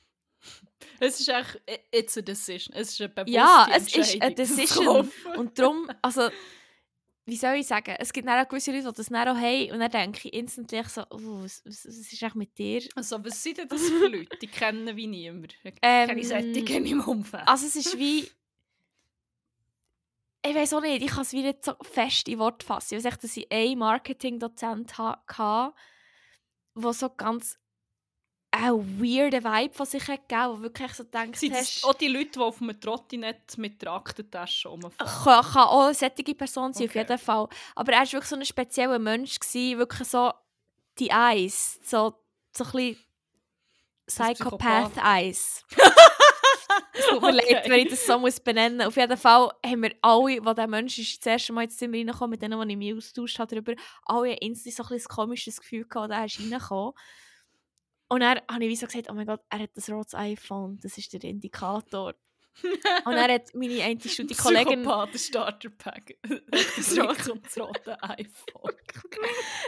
A: Es ist echt, it's a decision. Es ist eine bewusste
B: Ja, es ist eine Decision. Und darum, also, wie soll ich sagen, es gibt auch gewisse Leute, die das dann auch haben und dann denke ich instantly so, oh, was, was, was ist eigentlich mit dir?
A: Also, was sind denn das für Leute? Die kennen wie niemand. Ich
B: Ähm,
A: kenne solche in meinem Umfeld.
B: Also es ist wie. Ich weiß auch nicht, ich kann es wie nicht so fest in Wort fassen. Ich weiß echt, dass ich einen Marketing-Dozent hatte, der so ganz einen weirden Vibe von sich hat gegeben, wo wirklich so denkt,
A: sind
B: hast,
A: auch die Leute, die auf einem Trottinett mit der Aktentasche rumfahren?
B: kann, kann auch eine solche Person sein, auf
A: Okay.
B: jeden Fall. Aber er war wirklich so ein spezieller Mensch, gewesen, wirklich so die Eyes, so, so ein bisschen
A: Psychopath.
B: Psychopath-Eyes. Es tut mir leid, wenn ich das so muss benennen muss. Auf jeden Fall haben wir alle, wo der Mensch ist, das erste Mal ins Zimmer reingekommen, mit denen, die ich mich austauscht habe darüber, alle haben so ein, ein komisches Gefühl gehabt, als er ist reingekommen. Und dann habe ich wie so gesagt, oh mein Gott, er hat ein rotes iPhone, das ist der Indikator. Und er hat meine eine Studienkollegin...
A: Psychopath Starter Pack. das rote und das rote iPhone.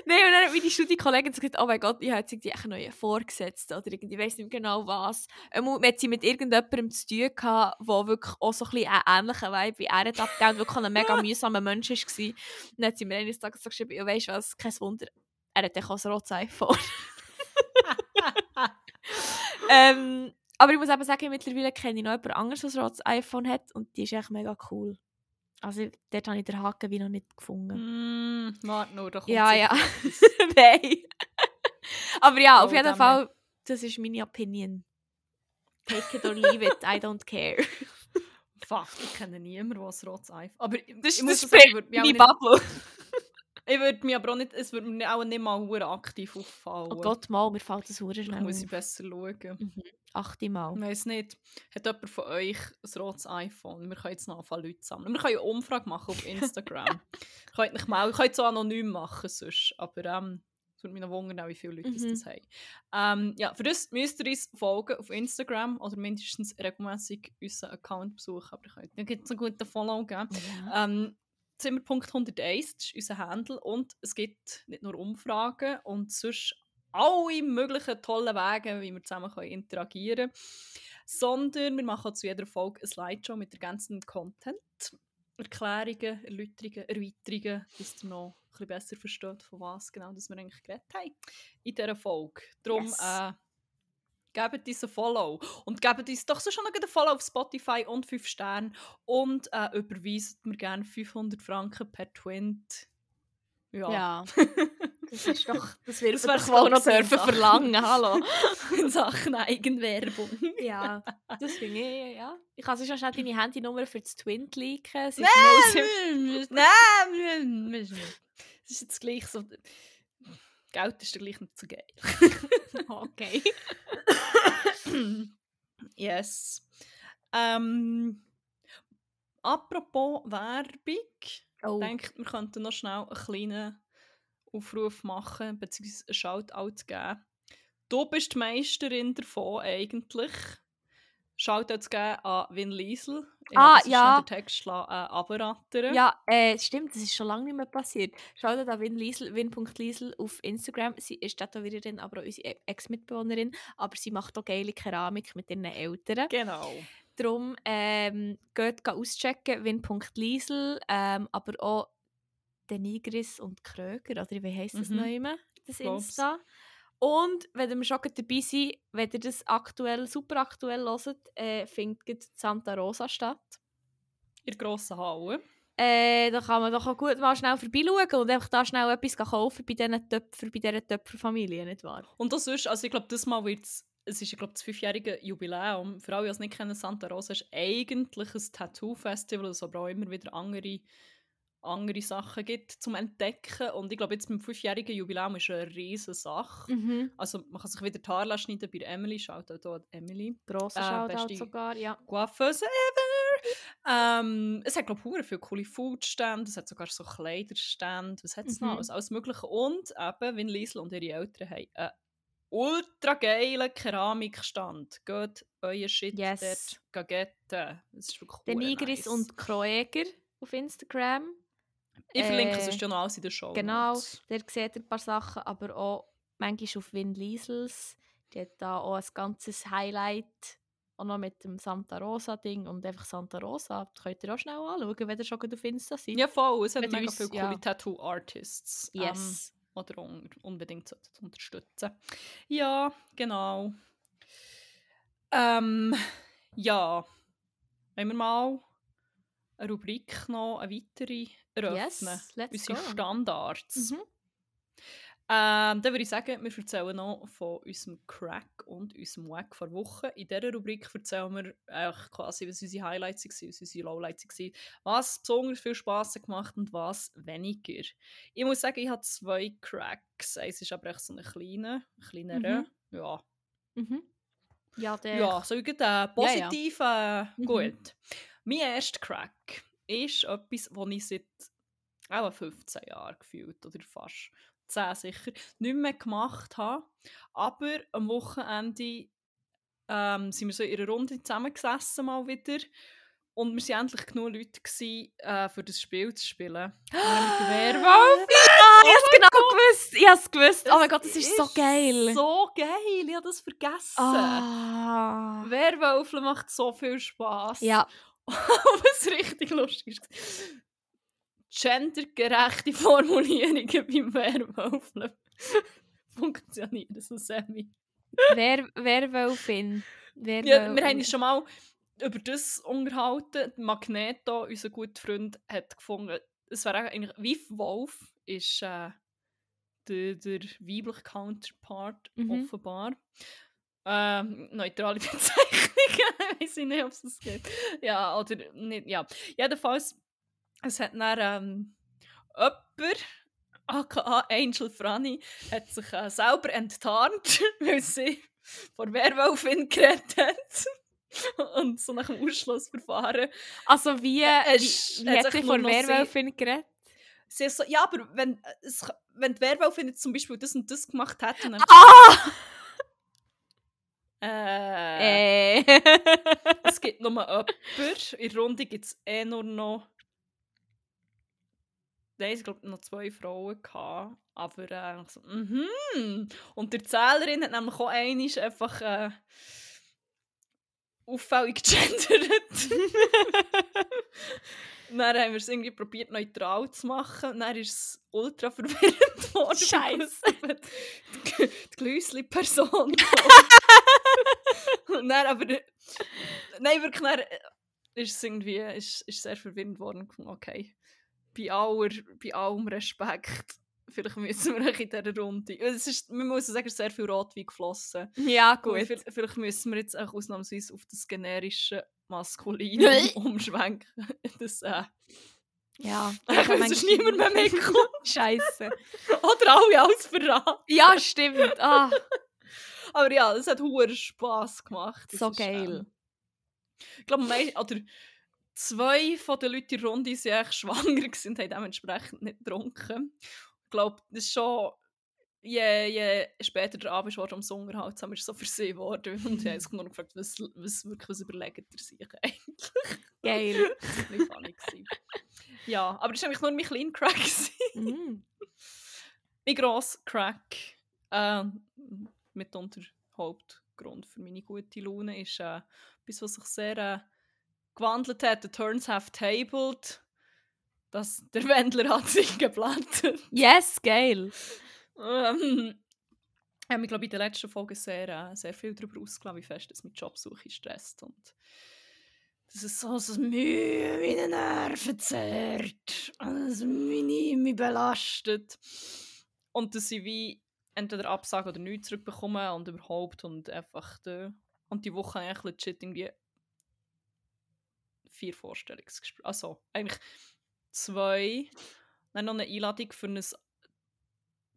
B: Nein, und dann hat meine Studienkollegin so gesagt, oh mein Gott, ich habe jetzt irgendwie einen neuen Vorgesetzten oder irgendwie, ich weiß nicht genau was. Man hat sie mit irgendjemandem zu tun gehabt, der wirklich auch so ein bisschen einen ähnlichen Vibe wie er hat abgegeben und wirklich ein mega mühsamer Mensch war. Und dann hat sie mir eines Tages so geschrieben, ja weisst du was, kein Wunder, er hat auch ein rotes iPhone. ähm, aber ich muss eben sagen, mittlerweile kenne ich noch jemand anderes, der ein rotes iPhone hat und die ist echt mega cool. Also dort habe ich den Haken wie noch nicht gefunden.
A: Mm, warte nur, da kommt
B: Ja, ja. Nein. Aber ja, auf
A: Oh,
B: jeden
A: damn.
B: Fall, das ist meine Opinion. Take it or leave it, I don't care.
A: Fuck, ich kenne niemanden, der ein rotes iPhone Aber
B: Das
A: ich
B: ist
A: muss
B: das
A: sagen, ich würde mich, auch
B: meine
A: nicht-
B: Bubble.
A: Ich würde mich aber auch nicht, es würde mir auch nicht mal hure aktiv auffallen.
B: Oh Gott, mal, mir fällt das
A: da
B: schnell
A: muss ich besser schauen.
B: Achte Mal.
A: Ich weiss nicht, hat jemand von euch ein rotes iPhone? Wir können jetzt noch anfangen, Leute sammeln. Wir können eine Umfrage machen auf Instagram. könnt nicht mal, könnt es auch anonym machen sonst, aber ähm, es würde mich noch wundern, wie viele Leute
B: Mhm.
A: das haben. Ähm, ja, für das müsst ihr uns folgen auf Instagram oder mindestens regelmäßig unseren Account besuchen, aber ihr könnt dann gibt es einen guten Follow geben.
B: Ja.
A: Ähm, Zimmerpunkt 101, das ist unser Handle und es gibt nicht nur Umfragen und sonst alle möglichen tollen Wege, wie wir zusammen können interagieren können, sondern wir machen zu jeder Folge eine Slideshow mit ergänzendem Content, Erklärungen, Erläuterungen, Erweiterungen, dass ihr noch ein bisschen besser versteht, von was genau das wir eigentlich geredet haben in dieser Folge. Darum
B: Yes.
A: äh, gebt uns ein Follow und gebt uns doch so schon noch ein Follow auf Spotify und 5 Sterne und äh, überweist mir gerne 500 Franken per Twint. Ja.
B: ja. Das ist doch, das wird
A: Das
B: wir wohl noch dürfen verlangen, hallo.
A: in Sachen Eigenwerbung.
B: Ja, das finde ich, ja. Ich kann sonst schnell deine Handynummer für das Twin leaken. Es ist
A: Nein, nein, nein. Es ist jetzt gleich so. Geld ist ja gleich nicht so geil.
B: okay.
A: yes. Ähm, apropos Werbung,
B: Oh.
A: ich denke, wir könnten noch schnell einen kleinen Aufruf machen, beziehungsweise einen Shoutout geben. Du bist die Meisterin davon, eigentlich. Shoutout geben an Vin Liesel. Ich
B: Ah,
A: habe
B: ja.
A: den Text äh, abrattern.
B: Ja, äh, stimmt, das ist schon lange nicht mehr passiert. Schaut an Win Liesel, win.liesel auf Instagram. Sie ist Tätowiererin, aber auch unsere E- Ex-Mitbewohnerin. Aber sie macht auch geile Keramik mit ihren Eltern.
A: Genau.
B: Darum ähm, geht auschecken, win.liesel, ähm, aber auch Denigris und Kröger, oder wie heisst das
A: Mhm.
B: noch immer, das
A: Glaub's.
B: Und wenn wir schon dabei sind, wenn ihr das aktuell, super aktuell hört, äh, findet Santa Rosa statt.
A: In der grossen Halle.
B: Äh, da kann man doch auch gut mal schnell vorbeischauen und einfach da schnell etwas kaufen bei diesen Töpfer, bei dieser Töpferfamilie, nicht wahr?
A: Und das ist, also ich glaube, das Mal wird es, es ist, ich glaube, das fünfjährige Jubiläum. Für alle, die es nicht kennen, Santa Rosa ist eigentlich ein Tattoo-Festival, das aber auch immer wieder andere andere Sachen gibt zum Entdecken. Und ich glaube, jetzt beim fünfjährigen Jubiläum ist eine riesige Sache.
B: Mhm.
A: Also man kann sich wieder die Haare schneiden bei Emily. Schaut auch hier Emily.
B: Grosser
A: Äh,
B: Shoutout sogar, ja.
A: Coiffeuse ever! Ähm, es hat, glaube ich, viele coole Foodstände, es hat sogar so Kleiderstände, was hat es
B: Mhm.
A: noch? alles? Alles Mögliche. Und eben, wenn Liesel und ihre Eltern haben einen ultra geilen Keramikstand. Geht euer Shit
B: Yes.
A: dort gegetten. Das ist wirklich
B: Der
A: hure
B: Nigris
A: nice.
B: und Kroeger auf Instagram.
A: Ich verlinke
B: äh,
A: sonst ja noch alles in der Show.
B: Genau, der sieht ein paar Sachen, aber auch manchmal auf Win Liesels. Die hat da auch ein ganzes Highlight. Auch noch mit dem Santa Rosa-Ding und einfach Santa Rosa. Das könnt ihr auch schnell anschauen, wenn ihr schon auf Insta seid.
A: Ja, voll. Es hat mega
B: uns-
A: viele
B: ja.
A: coole Tattoo-Artists. ähm,
B: Yes.
A: oder un unbedingt unterstützen. Ja, genau. Ähm, ja. Wollen wir mal eine Rubrik noch, eine weitere eröffnen?
B: Yes, let's
A: Unsere
B: go.
A: Standards.
B: Mhm.
A: Ähm, dann würde ich sagen, wir erzählen noch von unserem Crack und unserem Wack vor Wochen. In dieser Rubrik erzählen wir eigentlich quasi, was unsere Highlights waren, was unsere Lowlights waren, was besonders viel Spass gemacht und was weniger. Ich muss sagen, ich habe zwei Cracks. Eins ist aber echt so ein kleiner, ein kleinerer.
B: Mhm.
A: Ja,
B: Mhm. Ja, der.
A: ja, so gut, äh, positiv, äh,
B: Mhm.
A: gut. Mein erster Crack ist etwas, das ich seit auch 15 Jahren gefühlt oder fast 10 sicher nicht mehr gemacht habe. Aber am Wochenende ähm, sind wir so in einer Runde zusammengesessen mal wieder und wir waren endlich genug Leute, gewesen, äh, für das Spiel zu spielen. Werwolf.
B: Ah, ich hab's genau gewusst! Ich hab's gewusst! Oh mein Gott, das ist, so
A: ist
B: geil!
A: So geil, ich habe das vergessen.
B: Ah.
A: Werwölfe macht so viel Spaß.
B: Ja,
A: Was richtig lustig ist. Gendergerechte Formulierungen beim Werwölfen funktionieren so semi.
B: wer, Werwölfin.
A: Ja,
B: Werwölfin.
A: wir haben uns schon mal über das unterhalten. Magneto, unser guter Freund, hat gefunden, es wäre eigentlich wie Wolf ist äh, der, der weibliche Counterpart
B: Mhm.
A: offenbar. Ähm, neutrale Bezeichnungen, ich weiß nicht, ob es das geht. Ja, oder nicht, ja. Jedenfalls, es hat dann ähm, jemand, aka Angel Franny, hat sich äh, selber enttarnt, weil sie vor Werwolfin geredet hat. Und so nach dem Ausschlussverfahren.
B: Also wie,
A: Äh,
B: wie, wie
A: hat
B: sie
A: sie-
B: Werwölfin geredet?
A: Sie ist so, ja, aber wenn, äh, es, wenn die Werwolfin jetzt zum Beispiel das und das gemacht dann,
B: Ah!
A: Äh,
B: Äh.
A: es gibt nur jemanden. In der Runde gibt es eh nur noch. Nein, ich glaube noch zwei Frauen gehabt. Aber äh, so, mhm. Und die Erzählerin hat nämlich auch einmal einfach äh, auffällig gegendert. Dann haben wir es irgendwie probiert neutral zu machen. Und dann ist es ultra verwirrend worden.
B: Scheisse.
A: weil Die, die Glüssli-Person. Dann aber. Nein, wirklich, dann ist es irgendwie ist, ist sehr verwirrend worden. Okay, bei, aller, bei allem Respekt, vielleicht müssen wir in dieser Runde. Es ist, man muss sagen, sehr viel Rotwein geflossen.
B: ja,
A: Gut. Vielleicht müssen wir jetzt auch ausnahmsweise auf das generische Maskulin um, umschwenken. Das, äh,
B: Ja.
A: es ist niemand mehr mitgekommen.
B: Scheiße.
A: Oder alle alles verraten.
B: Ja, stimmt. Ah,
A: Aber ja, es hat hohen Spass gemacht. Das
B: so
A: ist,
B: geil.
A: ähm, ich glaube, oder zwei von den Leuten in der Runde waren eigentlich schwanger und haben dementsprechend nicht getrunken. Ich glaube, das ist schon. Je, je später der Abend wurde am Sommerhalt, haben wir so versehen worden. Und ich habe nur gefragt, was, was, wirklich, was überlegt ihr sich eigentlich?
B: Geil.
A: Das war funny. Ja, aber das war eigentlich nur mein kleiner Crack.
B: Mhm.
A: mein grosser Crack. Ähm, mitunter Hauptgrund für meine gute Laune ist äh, etwas, was sich sehr äh, gewandelt hat. The Turns have tabled. dass der Wendler hat sich geblättert.
B: Yes, geil.
A: Ähm, ich habe mich, glaube in der letzten Folge sehr, äh, sehr viel darüber ausgelassen, wie fest es mit Jobsuche stresst. Und dass es so, so Mühe meine Nerven zerrt. Und dass meine mich belastet. Und dass ich wie entweder Absage oder nichts zurückbekomme und überhaupt und einfach de, und die Woche habe ich legit irgendwie vier Vorstellungsgespräche. Also eigentlich zwei. Dann noch eine Einladung für ein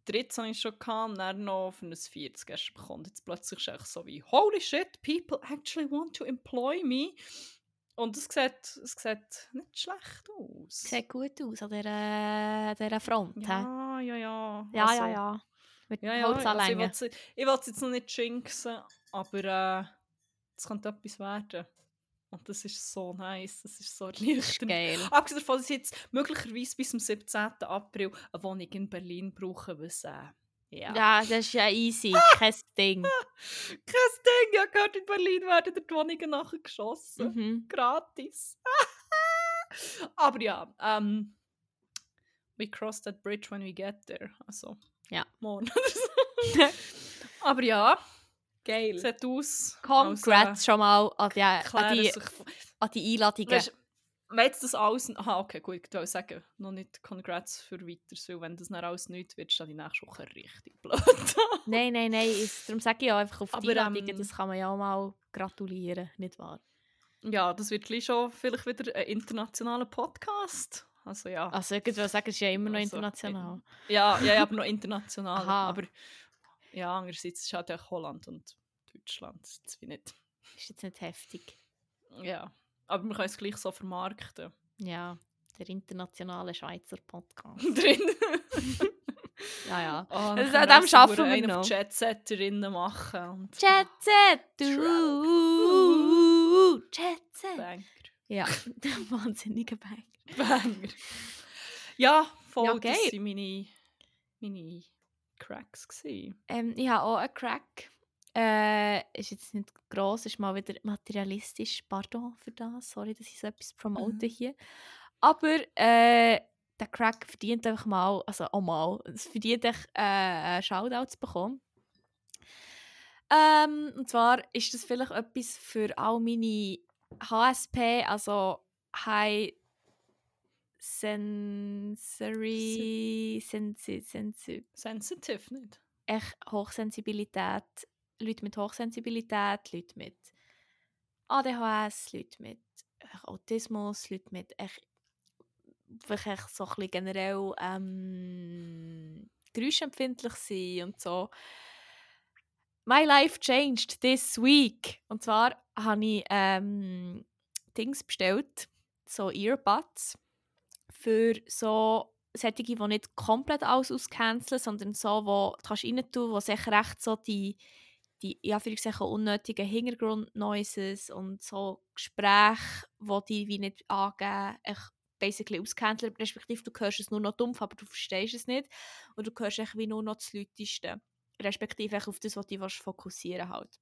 A: drittes habe ich schon gehabt und dann noch für ein viertes gestern bekommen. Jetzt plötzlich ist es echt so wie, holy shit, people actually want to employ me. Und es sieht, es sieht nicht schlecht aus.
B: Sieht gut aus an dieser, dieser Front.
A: Ja, ja, ja.
B: ja,
A: Also,
B: ja, ja. Mit
A: Ja,
B: ja,
A: ja, also ich
B: Holzanlängen.
A: will es jetzt noch nicht jinxen, aber äh, es könnte etwas werden. Und das ist so nice, das ist so erleichternd.
B: Geil.
A: Abgesehen davon, dass ich jetzt möglicherweise bis zum 17. April eine Wohnung in Berlin brauche, was äh, ja.
B: Ja, das ist ja easy. Kein Ding.
A: Kein Ding, ja gehört, in Berlin werden die Wohnungen nachher geschossen.
B: Mhm.
A: Gratis. aber ja, ähm, we cross that bridge when we get there. Also,
B: Ja.
A: morgen. aber ja,
B: Geil.
A: sieht aus.
B: Congrats schon mal an die, an die, an die Einladungen.
A: weißt, wenn jetzt das alles... Aha, okay, gut, ich wollte sagen, noch nicht Congrats für weiter, weil wenn das dann alles nichts wird, steht die nächste Woche richtig blöd.
B: Nein, nein, nein. Ist, darum sage ich ja einfach auf die
A: Aber,
B: Einladungen,
A: ähm,
B: das kann man ja auch mal gratulieren, nicht wahr?
A: ja, das wird gleich schon vielleicht wieder ein internationaler Podcast. Also ja.
B: Also ich würde sagen, es ist ja immer noch
A: Also,
B: international.
A: Ja, ja, ja, aber noch international.
B: Aha.
A: Aber ja, andererseits ist halt auch Holland und Deutschland. Das ist nicht.
B: Ist jetzt nicht heftig.
A: Ja. Aber wir können es gleich so vermarkten.
B: Ja, der internationale Schweizer Podcast.
A: Drin.
B: Ja, ja.
A: Oh,
B: Also,
A: dann
B: an
A: können
B: dem
A: so
B: arbeiten
A: verdammt
B: wir noch.
A: auf Jetsetterinnen machen. Und
B: Jet Set! Jet Set!
A: Banger.
B: Ja, der wahnsinnige Bang.
A: Banger. Ja, voll.
B: Ja,
A: Das
B: geil.
A: waren meine, meine Cracks. Gewesen.
B: Ähm, ich habe auch einen Crack. Äh, ist jetzt nicht gross, ist mal wieder materialistisch. Pardon für das. Sorry, dass ich so etwas promote
A: Mhm.
B: hier. Aber äh, der Crack verdient einfach mal, also auch mal, es verdient echt, äh, einen Shoutout zu bekommen. Ähm, und zwar ist das vielleicht etwas für all meine HSP, also High Sensory, Sensi, Sensi,
A: Sensitive nicht.
B: echt Hochsensibilität, Leute mit Hochsensibilität, Leute mit ADHS, Leute mit Autismus, Leute mit echt, echt so ein bisschen generell ähm, geräuschempfindlich sind und so. My life changed this week. Und zwar habe ich ähm, Dings bestellt, so Earbuds, für so solche, die nicht komplett alles auscanceln, sondern so, wo du kannst rein tun, wo sich recht so die, die in Anführungszeichen unnötigen Hintergrund-Noises und so Gespräche, die die wie nicht angeben, echt basically auscanceln, respektive du hörst es nur noch dumpf, aber du verstehst es nicht. Und du hörst wie nur noch das Lauteste, respektive auf das, was du fokussieren halt.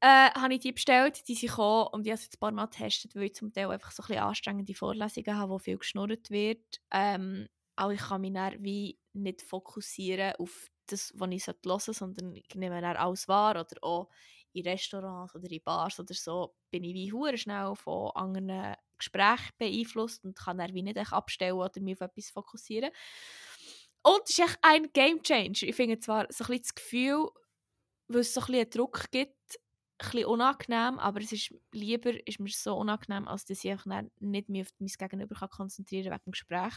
B: Äh, habe ich die bestellt, die sind gekommen und ich habe sie ein paar Mal getestet, weil ich zum Teil einfach so ein bisschen anstrengende Vorlesungen habe, wo viel geschnurrt wird. Ähm, aber ich kann mich dann wie nicht fokussieren auf das, was ich hören sollte, sondern ich nehme dann alles wahr oder auch in Restaurants oder in Bars oder so bin ich wie hure schnell von anderen Gesprächen beeinflusst und kann dann wie nicht echt abstellen oder mich auf etwas fokussieren. Und es ist echt ein Game Changer. Ich finde zwar so ein bisschen das Gefühl, weil es so ein bisschen Druck gibt, bisschen unangenehm, aber es ist lieber, ist mir so unangenehm, als dass ich dann nicht mehr auf mein Gegenüber kann konzentrieren wegen dem Gespräch.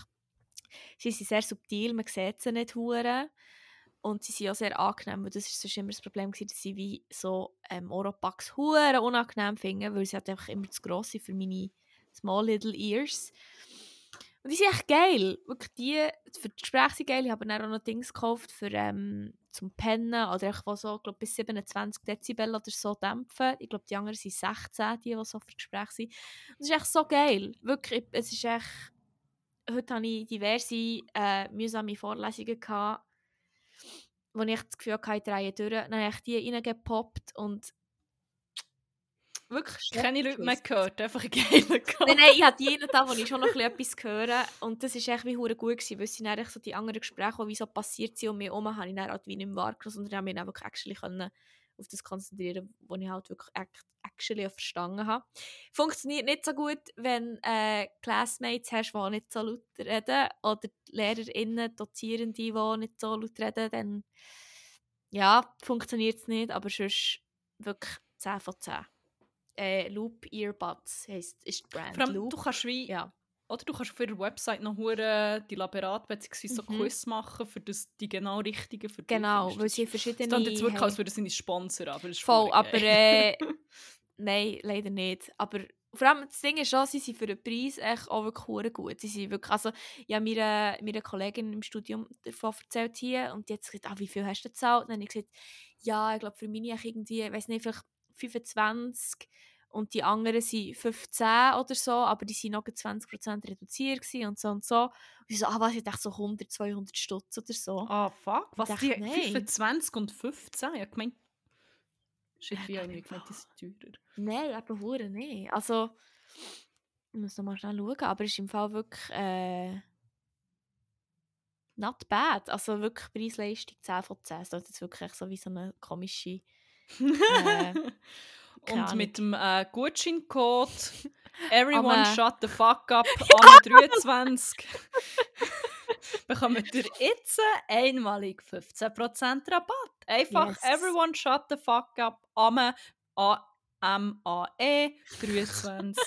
B: Sie sind sehr subtil, man sieht sie nicht hure und sie sind auch sehr angenehm, weil das ist sonst immer das Problem gewesen, dass sie wie so ähm, Oropax hure unangenehm finden, weil sie halt einfach immer zu gross sind für meine small little ears. Und die sind echt geil. Wirklich die, für die Gespräche sind geil. Ich habe dann auch noch Dings gekauft für, ähm, zum Pennen oder wo so, glaub, bis 27 Dezibel oder so dämpfen. Ich glaube, die anderen sind 16, die, die so für Gespräche sind. Und es ist echt so geil. Wirklich, es ist echt... Heute hatte ich diverse äh, mühsame Vorlesungen, gehabt, wo ich das Gefühl hatte, ich drehe durch. Dann habe ich die reingepoppt und wirklich
A: Keine Leute mehr gehört, einfach ein geiler
B: Nein, nein, ich hatte jeden Tag, wo ich schon noch ein bisschen etwas höre. Und das war echt wie hure gut, gewesen, weil sind dann so die anderen Gespräche, die wie so passiert sind um mich herum, habe ich dann halt wie nicht mehr wahrgenommen, sondern ich habe mich dann wirklich actually können auf das konzentrieren, was ich halt wirklich act- actually verstanden habe. Funktioniert nicht so gut, wenn äh, Classmates hast, die nicht so laut reden oder LehrerInnen, Dozierende, die nicht so laut reden, dann ja, funktioniert es nicht, aber sonst wirklich 10 von 10. Äh, Loop Earbuds heisst, ist die Brand.
A: Vor allem,
B: Loop.
A: du kannst wie
B: Ja.
A: oder du kannst auf ihrer Website noch hure die Laberat bzw. so
B: Mhm.
A: Quiz machen, für das die genau richtigen für
B: Genau, weil sie verschiedene
A: klingt jetzt wirklich, als würde sie nicht sponsern, aber
B: Voll, aber äh, nein, leider nicht. Aber vor allem das Ding ist schon, sie sind für den Preis echt auch wirklich gut. Sie sind wirklich, also ich habe meiner, meiner Kollegin im Studium davon erzählt hier und die hat gesagt, ah, wie viel hast du gezahlt? Und dann habe ich gesagt, ja, ich glaube für meine ich irgendwie, ich weiß nicht, vielleicht 25 und die anderen sind 15 oder so, aber die sind noch 20% reduziert und so und so. Und ich so, ah was, ich dachte so 100, 200 Stutz oder so.
A: Ah, fuck. Was,
B: dachte,
A: die
B: nein.
A: 25 und 15? Ja, gemeint... Shit, wie ich
B: nicht
A: gemeint, die sind teurer.
B: Nein, aber hure nicht. Also, ich muss noch mal schnell schauen, aber es ist im Fall wirklich äh, not bad. Also wirklich Preis-Leistung 10 von 10. Das ist jetzt wirklich so wie so eine komische... Äh,
A: Und mit dem äh, Gutscheincode Everyone
B: Amme.
A: shut the fuck up an 23 bekommt ihr jetzt einmalig 15% Rabatt. Einfach
B: Yes.
A: Everyone shut the fuck up am A-M-A-E 23.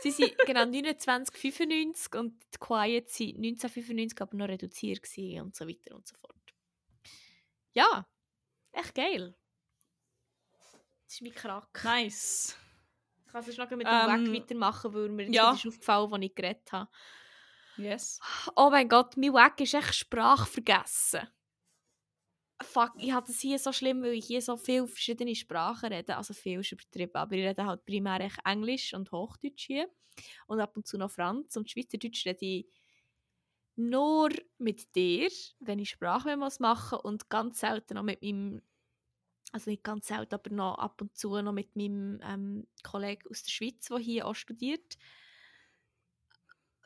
B: Sie sind genau 29,95 und die Quiet sind 19,95 aber noch reduziert und so weiter und so fort. Ja, echt geil. Das ist mein Krack.
A: nice.
B: Ich kann sonst noch mit dem
A: Ähm,
B: Weg weitermachen, weil mir
A: ja.
B: ist aufgefallen, als ich geredet habe.
A: Yes.
B: Oh mein Gott, mein Weg ist echt Sprachvergessen. Fuck, ich habe das hier so schlimm, weil ich hier so viele verschiedene Sprachen rede. Also viel ist übertrieben, aber ich rede halt primär echt Englisch und Hochdeutsch hier. Und ab und zu noch Franz. Und Schweizerdeutsch rede ich nur mit dir, wenn ich Sprachmemos mache und ganz selten noch mit meinem, also nicht ganz selten, aber noch ab und zu noch mit meinem ähm, Kollegen aus der Schweiz, der hier auch studiert.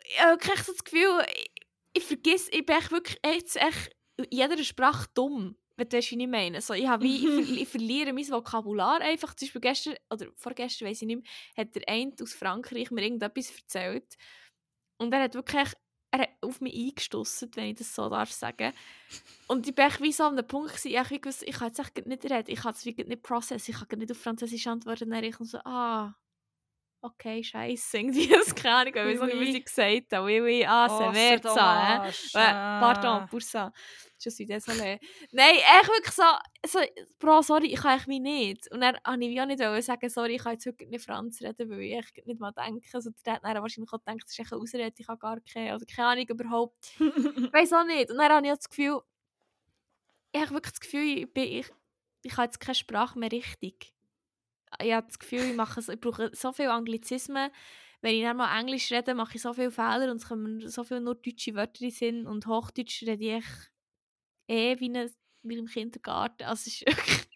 B: Ich habe wirklich so das Gefühl, ich, ich vergiss, ich bin echt wirklich echt, echt in jeder Sprache dumm. Wenn du weißt, wie ich meine. So, ich, habe ich, ver ich verliere mein Vokabular einfach. Zum Beispiel gestern, oder vorgestern, weiß ich nicht mehr, hat der eine aus Frankreich mir irgendetwas erzählt. Und er hat wirklich er hat auf mich eingestossen, wenn ich das so darf sagen. Und ich war wie so an einem Punkt, gewesen, ich, wusste, ich kann jetzt echt nicht reden, ich kann es nicht processen, ich kann nicht auf Französisch antworten. Dann ich so, ah, okay, scheiße, irgendwie, das auch nicht,
A: Oui,
B: was
A: oui.
B: ich gesagt habe. Oui, oui, ah,
A: Oh,
B: c'est ça, hein. Ouais, pardon, pour ça. Je suis désolée. Nein, echt wirklich so, so Bro, sorry, ich kann echt wie nicht. Und dann wollte ich auch nicht sagen, sorry, ich kann jetzt heute nicht Franz reden, weil ich echt nicht mal denke. Also der hat dann wahrscheinlich auch gedacht, das ist echt eine Ausrede, ich habe gar keine, oder keine Ahnung überhaupt. Ich weiß auch nicht. Und dann habe ich auch das Gefühl, ich habe wirklich das Gefühl, ich, bin, ich, ich habe jetzt keine Sprache mehr richtig. Ich habe das Gefühl, ich, mache, so- ich brauche so viele Anglizismen. Wenn ich dann Englisch rede, mache ich so viele Fehler und es kommen so viele nur deutsche Wörter in Sinn. Und Hochdeutsch rede ich eh wie, eine, wie im Kindergarten. Also es ist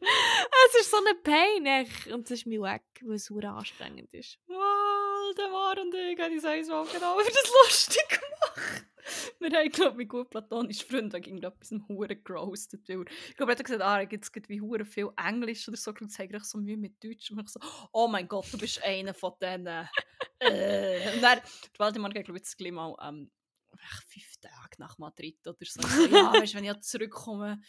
B: es ist so eine Pain, echt. Und das ist mir weg, weil es super anstrengend ist.
A: Mal, der Mar und ich haben uns einmal genau für das lustig gemacht. Wir haben, glaube ich, gut platonische Freunde wegen irgendetwas Huren gerostet. Weil, ich glaube, er hat gesagt, ah, jetzt gibt wie Huren viel Englisch oder so. Und ich so Mühe mit Deutsch. Und ich so, oh mein Gott, du bist einer von denen. äh. Und dann, die Waldemar geht, glaube ich, jetzt gleich mal ähm, fünf Tage nach Madrid oder so. Ich so ja, weißt, wenn ich zurückkomme,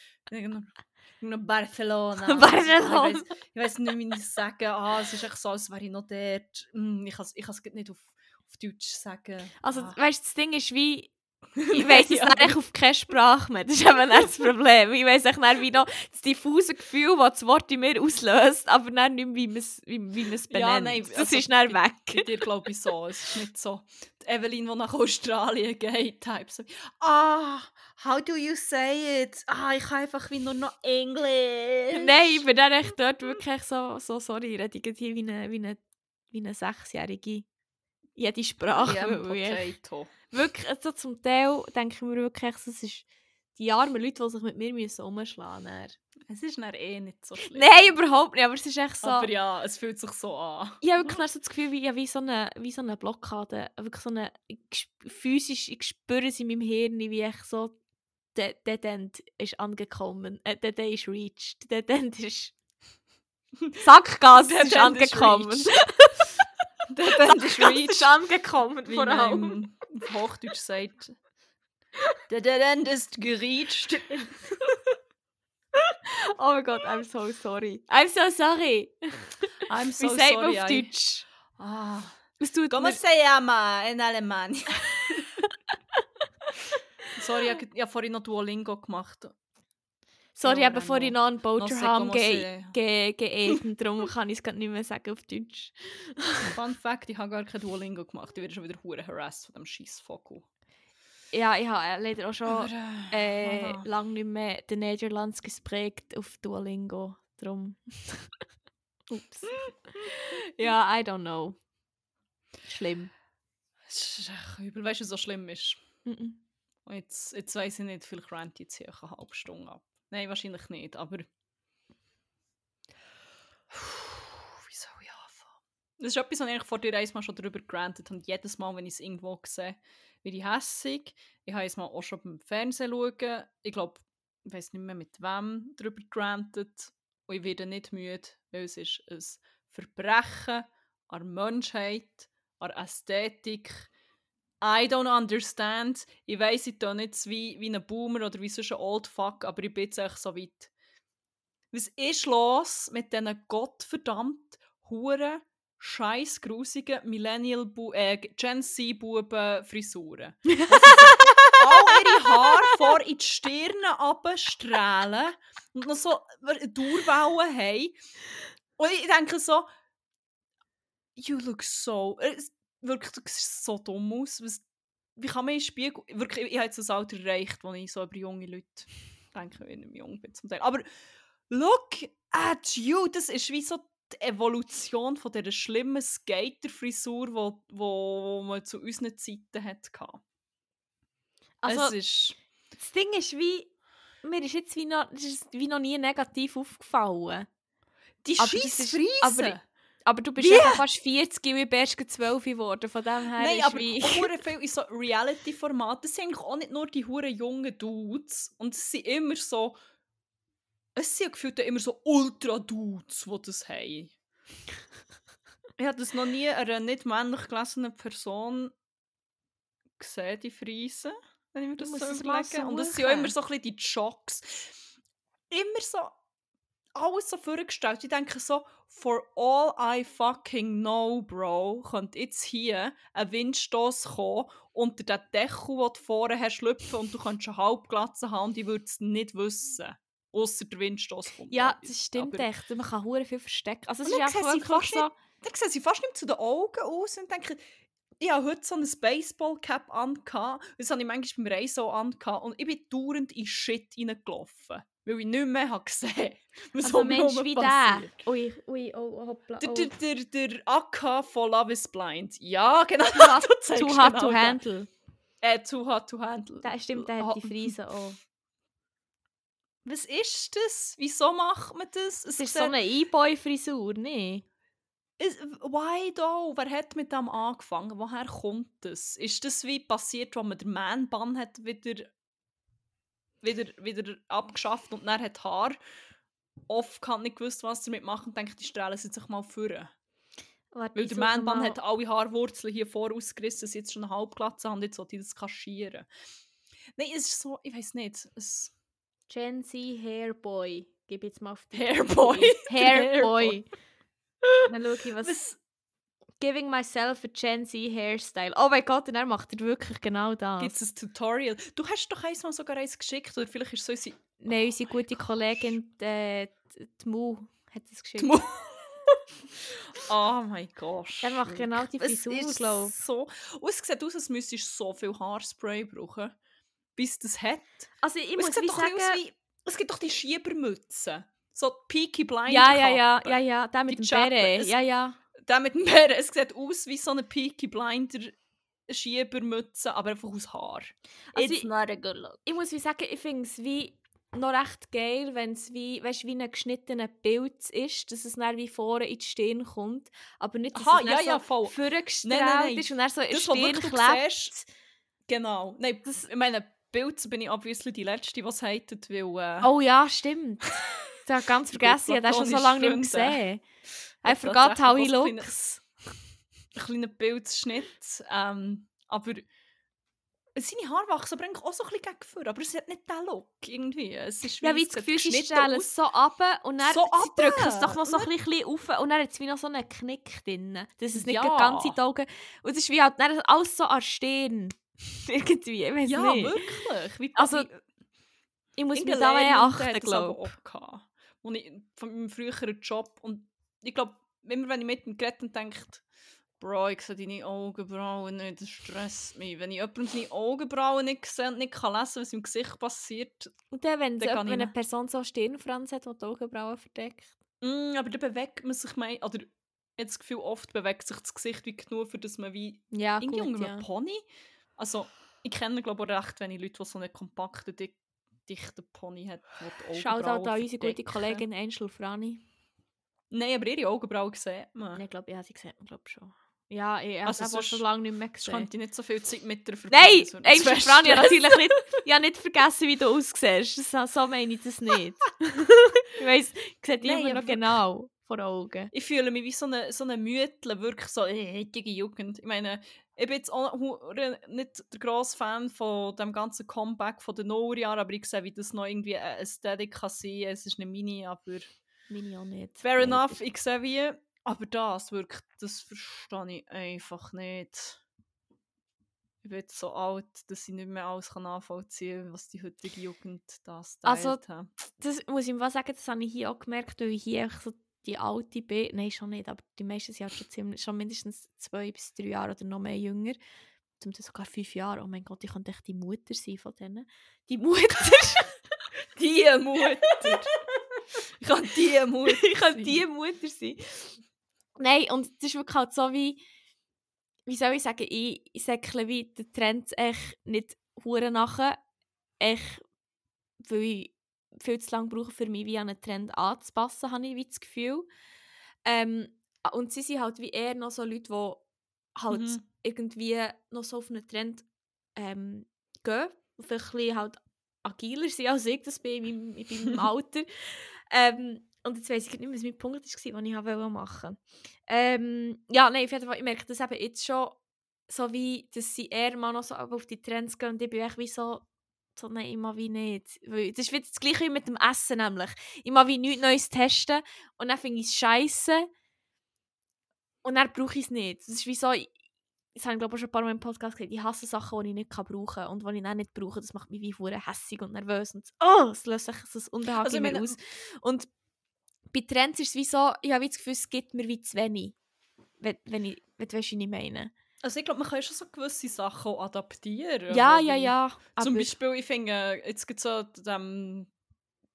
A: nach Barcelona.
B: Barcelona.
A: Ich weiß nicht, wie ich es sagen. Ah, es ist echt so, als wäre ich noch dort. Hm, ich kann es nicht auf, auf Deutsch sagen.
B: Also,
A: ah.
B: weißt das Ding ist wie... Ich weiss nicht echt auf keine Sprache mehr. Das ist eben das Problem. Ich weiss nicht, wie noch das diffuse Gefühl, das das Wort in mir auslöst, aber dann nicht, wie man es wie, wie benennt.
A: Ja, nein,
B: das
A: also
B: ist
A: bei-
B: weg.
A: Bei dir glaube ich so. Es ist nicht so. Die Evelyn, die nach Australien geht, type so. Ah, how do you say it? Ah, ich kann einfach wie nur noch Englisch.
B: Nein, ich bin dann echt dort wirklich so, so sorry, ich rede hier wie eine, wie eine, wie eine Sechsjährige. Jede Sprache.
A: Ja,
B: weil ich-
A: Potato.
B: Wirklich, also zum Teil denke ich mir wirklich, es ist die armen Leute, die sich mit mir müssen umschlagen müssen.
A: Es ist dann eh nicht so schlimm.
B: Nein, überhaupt nicht, aber es ist echt so...
A: Aber ja, es fühlt sich so an.
B: Ich habe wirklich so das Gefühl, wie, wie, so eine, wie so eine Blockade. Wirklich so eine, ich, physisch, ich spüre es in meinem Hirn, wie ich so, der Dead End ist angekommen. Äh, Dead End ist reached. Dead End ist... Sackgas
A: Dead
B: ist
A: End is
B: angekommen.
A: reached. Der Band ist
B: Sackgas ist
A: reached.
B: angekommen, vor allem.
A: Auf Hochdeutsch sagt. Der End ist gereached.
B: Oh mein Gott, I'm so sorry. I'm so sorry.
A: I'm
B: Wie
A: so
B: sagt
A: sorry.
B: man auf
A: I-
B: Deutsch?
A: Ah,
B: Es tut
A: Come
B: mir,
A: se llama in Alemania? Sorry, ich ich habe vorhin noch Duolingo gemacht.
B: Sorry,
A: Ja,
B: aber vorhin noch einen ge geessen, darum kann ich es gerade nicht mehr sagen auf Deutsch.
A: Fun Fact, ich habe gar kein Duolingo gemacht. Ich werde schon wieder hure harassed von dem scheiß Vogel.
B: Ja, ich habe äh, leider auch schon äh,
A: aha.
B: lange nicht mehr den Niederlands gesprägt auf Duolingo, drum. Ups. ja, I don't know. Schlimm.
A: Es ist echt übel. Weißt du, was so schlimm ist?
B: Mhm.
A: Und jetzt, jetzt weiss ich nicht, vielleicht ich jetzt hier eine halbe Stunde ab. Nein, wahrscheinlich nicht, aber. Wie soll ich anfangen? Das ist etwas, was ich vor dir einmal schon darüber gerantet habe. Jedes Mal, wenn ich es irgendwo sehe, werde ich hässig. Ich habe es mal auch schon beim Fernsehen schauen. Ich glaube, ich weiß nicht mehr mit wem darüber gerantet. Und ich werde nicht müde, weil es ist ein Verbrechen an Menschheit, an Ästhetik. I don't understand. Ich weiss, ich tue nicht wie, wie ein Boomer oder wie sonst ein Old Fuck, aber ich bin jetzt echt so weit. Was ist los mit diesen gottverdammt huren scheiß grusigen Millennial äh, Gen Z Buben Frisuren? Sich all ihre Haare vor in die Stirne abstrahlen und noch so Durchwellen haben. Und ich denke so, you look so, wirklich, du siehst so dumm aus. Was, wie kann man in Spiegel, wirklich, ich habe jetzt das Alter erreicht, wo ich so über junge Leute denke, wenn ich jung bin zum Teil. Aber look at you, das ist wie so die Evolution von dieser schlimmen Skater-Frisur, wo, wo man zu unseren Zeiten hatte.
B: Also,
A: es ist...
B: das Ding ist wie, mir ist jetzt wie noch, ist wie noch nie negativ aufgefallen.
A: Die scheiß Friesen!
B: aber- Aber du bist
A: Wie?
B: ja fast 40 und ich bin erst gerade 12 geworden, von dem her
A: Nein,
B: ist
A: aber hure viel in so Reality-Formaten das sind eigentlich auch nicht nur die huren jungen Dudes. Und es sind immer so. Es sind gefühlt immer so Ultra-Dudes, die das haben. ich habe das noch nie einer nicht männlich gelesenen Person gesehen, die Friesen. Wenn ich mir das so überlege. Und es sind auch immer so ein bisschen die Jocks. Immer so alles so vorgestellt. Ich denke so, for all I fucking know, Bro, könnte jetzt hier ein Windstoß kommen unter den Deckel, den du vorne hast, schlüpfen und du kannst eine Halbglatze haben und ich würde es nicht wissen. Außer der Windstoß kommt.
B: Ja, das stimmt
A: Aber-
B: echt. Man kann hure viel verstecken. Also es ist
A: dann
B: einfach
A: sie fast
B: so...
A: Dann sehen sie fast nicht zu den Augen aus und denken, ich habe heute so eine Baseball-Cap an. Das habe ich manchmal beim Reisen auch an. Und ich bin dauernd in Shit reingelaufen. Weil ich nicht mehr habe gesehen was
B: Also Mensch wie
A: passiert.
B: der. Ui, ui, oh, hoppla,
A: Der,
B: oh.
A: der, der, der AK von Love is Blind. Ja, genau.
B: Too
A: zeigst
B: Too hot
A: genau
B: to
A: den.
B: handle.
A: Äh, too hot to handle.
B: Der, stimmt, der hat die Friese auch.
A: Was ist das? Wieso macht man das?
B: Es ist so eine E-Boy-Frisur, ne?
A: Why though? Wer hat mit dem angefangen? Woher kommt das? Ist das wie passiert, als man den Man-Bann hat wieder, wieder, wieder abgeschafft und dann hat Haar oft kann nicht gewusst, was damit machen und denkt, die strahlen sie sich mal führen.
B: Warte,
A: Weil der
B: mal-
A: hat alle Haarwurzeln hier vorausgerissen, sie jetzt schon eine Halbglatze haben, jetzt sollte ich das kaschieren. Nein, es ist so, ich weiß nicht, es
B: Gen Z Hairboy. Gib jetzt mal auf die
A: Hairboy.
B: Hairboy. Dann schau ich, was...
A: was
B: Giving myself a Gen Z Hairstyle. Oh mein Gott, und er macht er wirklich genau das.
A: gibt es ein Tutorial? Du hast doch einmal sogar eins geschickt, oder vielleicht ist es so unsere
B: Nein, unsere gute Kollegin, äh, die die Mu, hat das geschickt.
A: Mu- Oh mein Gott.
B: Er macht genau die
A: Es
B: Frisur, glaube ich.
A: so. Und es sieht aus, als müsstest du so viel Haarspray brauchen, bis das hat.
B: Also ich
A: Und es
B: muss wie
A: doch
B: sagen...
A: wie. Es gibt doch die Schiebermützen. So die Peaky Blinder.
B: Ja, ja, ja, ja, ja, der mit
A: Die
B: dem Beret.
A: es-
B: Ja, ja.
A: Der mit dem Bären. Es sieht aus wie so eine Peaky Blinder Schiebermütze, aber einfach aus Haar.
B: Also
A: It's not a good look.
B: Ich muss wie sagen, ich finde es wie noch recht geil, wenn es wie, weißt, wie ein geschnittener Pilz ist, dass es dann wie vorne in die Stirn kommt, aber nicht, dass
A: Aha,
B: es
A: ja,
B: so
A: ja, voll.
B: vorgestrahlt ist und dann so in die
A: Das,
B: Stirn klebt.
A: siehst, Genau. Nein, das, ich meine, Pilze bin ich obviously die Letzte, die es hatet, weil... Äh,
B: Oh ja, stimmt. Ich habe ganz vergessen, ich habe den schon so lange nicht mehr gesehen. I
A: Ja,
B: forgot how he looks.
A: ein kleiner Pilzschnitt. Ähm, aber seine Haare wachsen aber eigentlich auch so ein bisschen gegen vor, aber es hat nicht den Look irgendwie. Es ist
B: Ja, wie das Gefühl, sie stellen es so ab und dann
A: So
B: sie drücken es doch noch so ein bisschen auf und dann hat es wie noch so einen Knick drin. Das ist nicht
A: Ja.
B: ja. ganz in die Augen. Und es ist wie halt dann alles so an Stirn. Irgendwie, ich weiß
A: Ja,
B: nicht.
A: wirklich. Wie,
B: Also, Ich muss mich da mehr achten, glaube
A: ich, von meinem früheren Job. Und ich glaube, immer wenn ich mit ihm geredet und denkt, Bro, ich sehe deine Augenbrauen nicht, das stresst mich. Wenn ich jemandem seine Augenbrauen nicht sehe und nicht kann lesen, was im Gesicht passiert,
B: Und dann, wenn,
A: Dann
B: so,
A: ich
B: wenn eine. Person so Stirnfranz hat, die die Augenbrauen verdeckt.
A: mm, aber dann bewegt man sich, mein, oder ich habe das Gefühl, oft bewegt sich das Gesicht wie genug, für dass man wie
B: Ja,
A: irgendwie
B: gut, ja.
A: Pony, also ich kenne glaube ich auch recht wenige Leute, die so einen kompakten, dick, dichten Pony hat, die
B: Schaut
A: Augenbrauen
B: auch an unsere gute. Kollegin Angel Frani.
A: Nein, aber ihre Augenbrauen sieht man.
B: Nein, ich glaube, ja, sie sieht man glaube schon. Ja, ich habe
A: Also sonst-
B: schon lange nicht mehr
A: Ich
B: gesehen.
A: könnte nicht so viel Zeit mit dir
B: Nein, Angel
A: zu
B: Frani, ich habe
A: stressen.
B: natürlich nicht, ich habe nicht vergessen, wie du aussiehst. So, so meine ich das nicht. ich weiss, ich sehe dich
A: Nein,
B: immer
A: aber
B: noch genau vor Augen.
A: Ich fühle mich wie so eine, so eine Mütle, wirklich so äh, heutige Jugend. Ich meine, ich bin jetzt auch nicht der grosse Fan von dem ganzen Comeback von den Nullerjahren, aber ich sehe, wie das noch irgendwie eine Ästhetik kann sein. Es ist eine Mini, aber
B: Meine auch nicht.
A: fair enough, ich sehe wie. Aber das wirklich, das verstehe ich einfach nicht. Ich bin so alt, dass ich nicht mehr alles kann nachvollziehen kann, was die heutige Jugend da stylt
B: Also,
A: hat.
B: Das muss ich mal sagen, das habe ich hier auch gemerkt, weil ich hier einfach so die alte bin. Nein, schon nicht, aber die meisten sind halt schon, ziemlich, schon mindestens zwei bis drei Jahre oder noch mehr jünger. Zum Teil sogar fünf Jahre. Oh mein Gott, ich könnte echt die Mutter sein von denen. Die Mutter!
A: Die Mutter! ich kann die Mutter
B: ich kann die Mutter sein. Nein, und das ist wirklich halt so wie, wie soll ich sagen, ich, ich säckle wie den Trend echt nicht hure nachher, echt, weil ich viel zu lange brauche, für mich wie an einen Trend anzupassen, habe ich wie das Gefühl. Ähm, und sie sind halt wie eher noch so Leute, die halt
A: Mhm.
B: irgendwie noch so auf einen Trend ähm, gehen, vielleicht halt agiler sind als ich das bin in meinem, in meinem Alter. Ähm, und jetzt weiss ich nicht mehr, was mein Punkt war, den ich wollte machen ähm, Ja, nein, auf jeden Fall, ich merke das eben jetzt schon, so wie, dass sie eher mal noch so auf die Trends gehen und ich bin echt wie so, so nein, ich mag wie nicht. Weil das ist wieder das gleiche wie mit dem Essen nämlich. Ich mag wie nichts Neues testen und dann finde ich es scheisse und dann brauche ich es nicht. Das ist wie so, ich, das habe ich glaube ich auch schon ein paar Mal im Podcast gesagt, ich hasse Sachen, die ich nicht kann brauchen kann und die ich dann nicht brauche, das macht mich wie hure hässig und nervös und oh, es löst sich ein Unbehagen
A: Also, meine,
B: aus. Und bei Trends ist es wie so, ich habe das Gefühl, es gibt mir wie zu wenig. Wenn, wenn ich, wenn du weißt, was ich meine.
A: Also ich glaube, man kann schon so gewisse Sachen auch adaptieren.
B: Ja, ja, ja.
A: Zum Beispiel, ich finde, jetzt gibt es so dem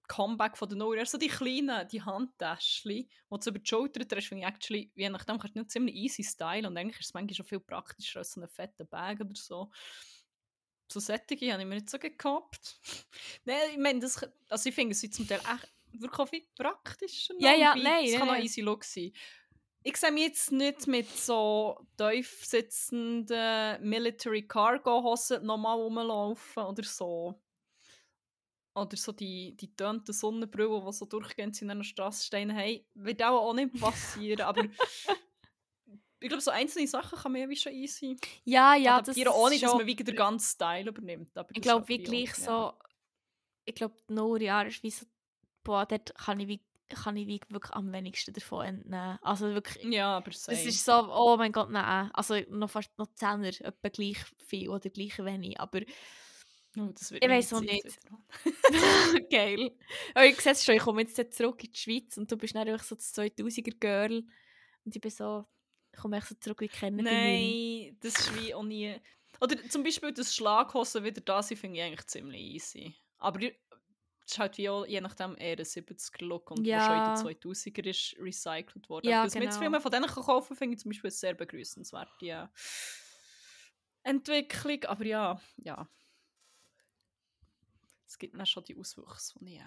A: Comeback von den Nullerjahren, so die kleinen, die Handtäschchen, die du über die Schulter trägst, finde ich actually, je nachdem kannst du nicht ziemlich easy stylen und eigentlich ist es manchmal schon viel praktischer als so einen fetten Bag oder so. So Sättige habe ich mir nicht so gekauft. Nein, ich meine, das, also ich finde, es sind zum Teil echt wirklich auch viel praktischer.
B: Ja, ja, nein,
A: Es
B: ja,
A: kann auch
B: ja.
A: easy Look sein. Ich sehe mich jetzt nicht mit so tief sitzenden Military Cargo Hosen nochmal rumlaufen oder so. Oder so die, die tönten Sonnenbrillen, die so durchgehend in einer Straße stehen. Hey, wird auch, auch nicht passieren. aber ich glaube, so einzelne Sachen kann man ja wie schon easy
B: ja, ja, das
A: adaptieren,
B: ist
A: ohne dass
B: schon-
A: man wie den ganzen Style übernimmt. Aber
B: Ich
A: das
B: glaube, gleich
A: auch-
B: so. Ich glaube, Nullerjahre ist wie so. Boah, dort kann ich, wie, kann ich wirklich am wenigsten davon entnehmen. Also wirklich.
A: Ja, ja aber
B: Das
A: same.
B: ist so, oh mein Gott, nein. Also noch fast noch Zehner, etwa gleich viel oder gleich wenig. Aber
A: Oh,
B: Ich weiss auch nicht. geil. Aber ich sehe schon, ich komme jetzt zurück in die Schweiz und du bist dann einfach so das 2000er-Girl. Und ich bin so, ich komme echt so zurück wie kennen
A: Nein, das ist wie auch nie. Oder zum Beispiel das Schlaghosen wieder da sind, finde ich eigentlich ziemlich easy. Aber es ist halt wie auch, je nachdem eher ein 70er-Look und
B: Ja.
A: schon in den 2000er ist recycelt worden.
B: Ja,
A: Aber dass man jetzt
B: genau.
A: viel mehr von denen kann kaufen finde ich zum Beispiel eine sehr begrüßenswerte äh, Entwicklung. Aber ja, ja. Es gibt dann schon die Auswüchse, die ich... Äh,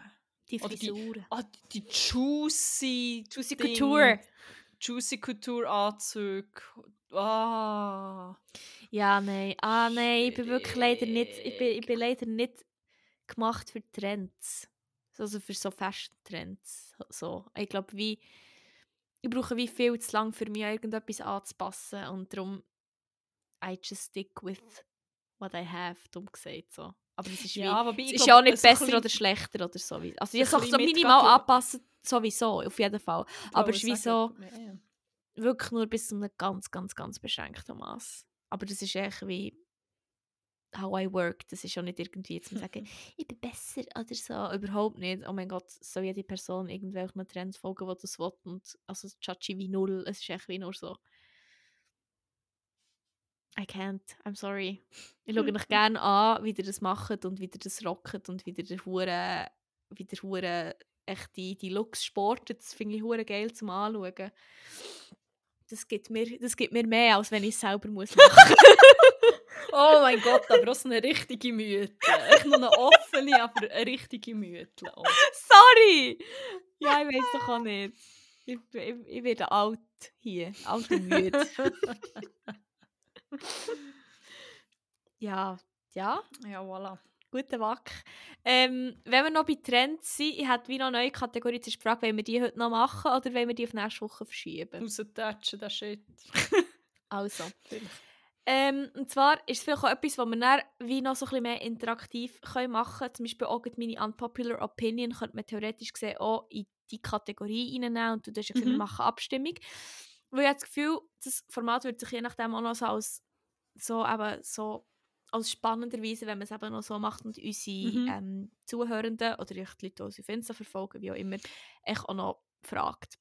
B: Die
A: Oder die-
B: Frisur.
A: ah, die Juicy...
B: Juicy
A: Ding.
B: Couture.
A: Juicy Couture Anzüge. Ah.
B: Ja, nein. Ah, nein, ich bin wirklich leider nicht, ich bin, ich bin leider nicht gemacht für Trends. Also für so Fashion-Trends. So. Ich glaube, wie, ich brauche wie viel zu lang für mich irgendetwas anzupassen und darum I just stick with what I have, dumm gesagt so. Aber es ist,
A: Ja,
B: wie,
A: wobei
B: es ist
A: glaub,
B: ja auch nicht besser oder schlechter oder so. Also ich
A: bisschen
B: so minimal anpassen, sowieso, auf jeden Fall. Aber es ist wie so, wirklich nur bis zu einem ganz, ganz, ganz beschränkten Maß. Aber das ist echt wie how I work. Das ist ja nicht irgendwie zu sagen, ich bin besser oder so. Überhaupt nicht. Oh mein Gott, soll jede Person irgendwelchen Trends folgen, die das will. Und also Chachi wie null. Es ist echt wie nur so. I can't. I'm sorry. Ich schaue euch gerne an, wie ihr das macht und wie ihr das rockt und wie ihr der Hure, wie der Hure echt die, die Looks sportet. Das finde ich hure geil zum Anschauen. Das gibt mir, das gibt mir mehr, als wenn ich es selber muss machen.
A: Oh mein Gott, aber auch so eine richtige Mütze. Echt nur eine offene, aber eine richtige. Oh.
B: Sorry! Ja, ich weiß doch auch nicht. Ich, ich, ich werde alt hier. Alt und müde. ja, ja,
A: Ja, voilà.
B: guter Wack. Ähm, wenn wir noch bei Trends sind, ich hätte wie noch eine neue Kategorie. Jetzt ist die Frage, wollen wir die heute noch machen oder wollen wir die auf nächste Woche verschieben?
A: Raustatschen, das Shit.
B: Also. Ähm, und zwar ist es vielleicht auch etwas, was wir dann wie noch so ein bisschen mehr interaktiv können machen können. Zum Beispiel auch meine Unpopular Opinion könnte man theoretisch gesehen auch in die Kategorie reinnehmen und du wir
A: Mhm.
B: machen Abstimmung. Weil ich habe das Gefühl, das Format wird sich je nachdem auch noch so als so, eben so als spannenderweise, wenn man es eben noch so macht und unsere
A: Mhm.
B: ähm, Zuhörenden oder die Leute, die uns auf Insta verfolgen, wie auch immer, echt auch noch fragt.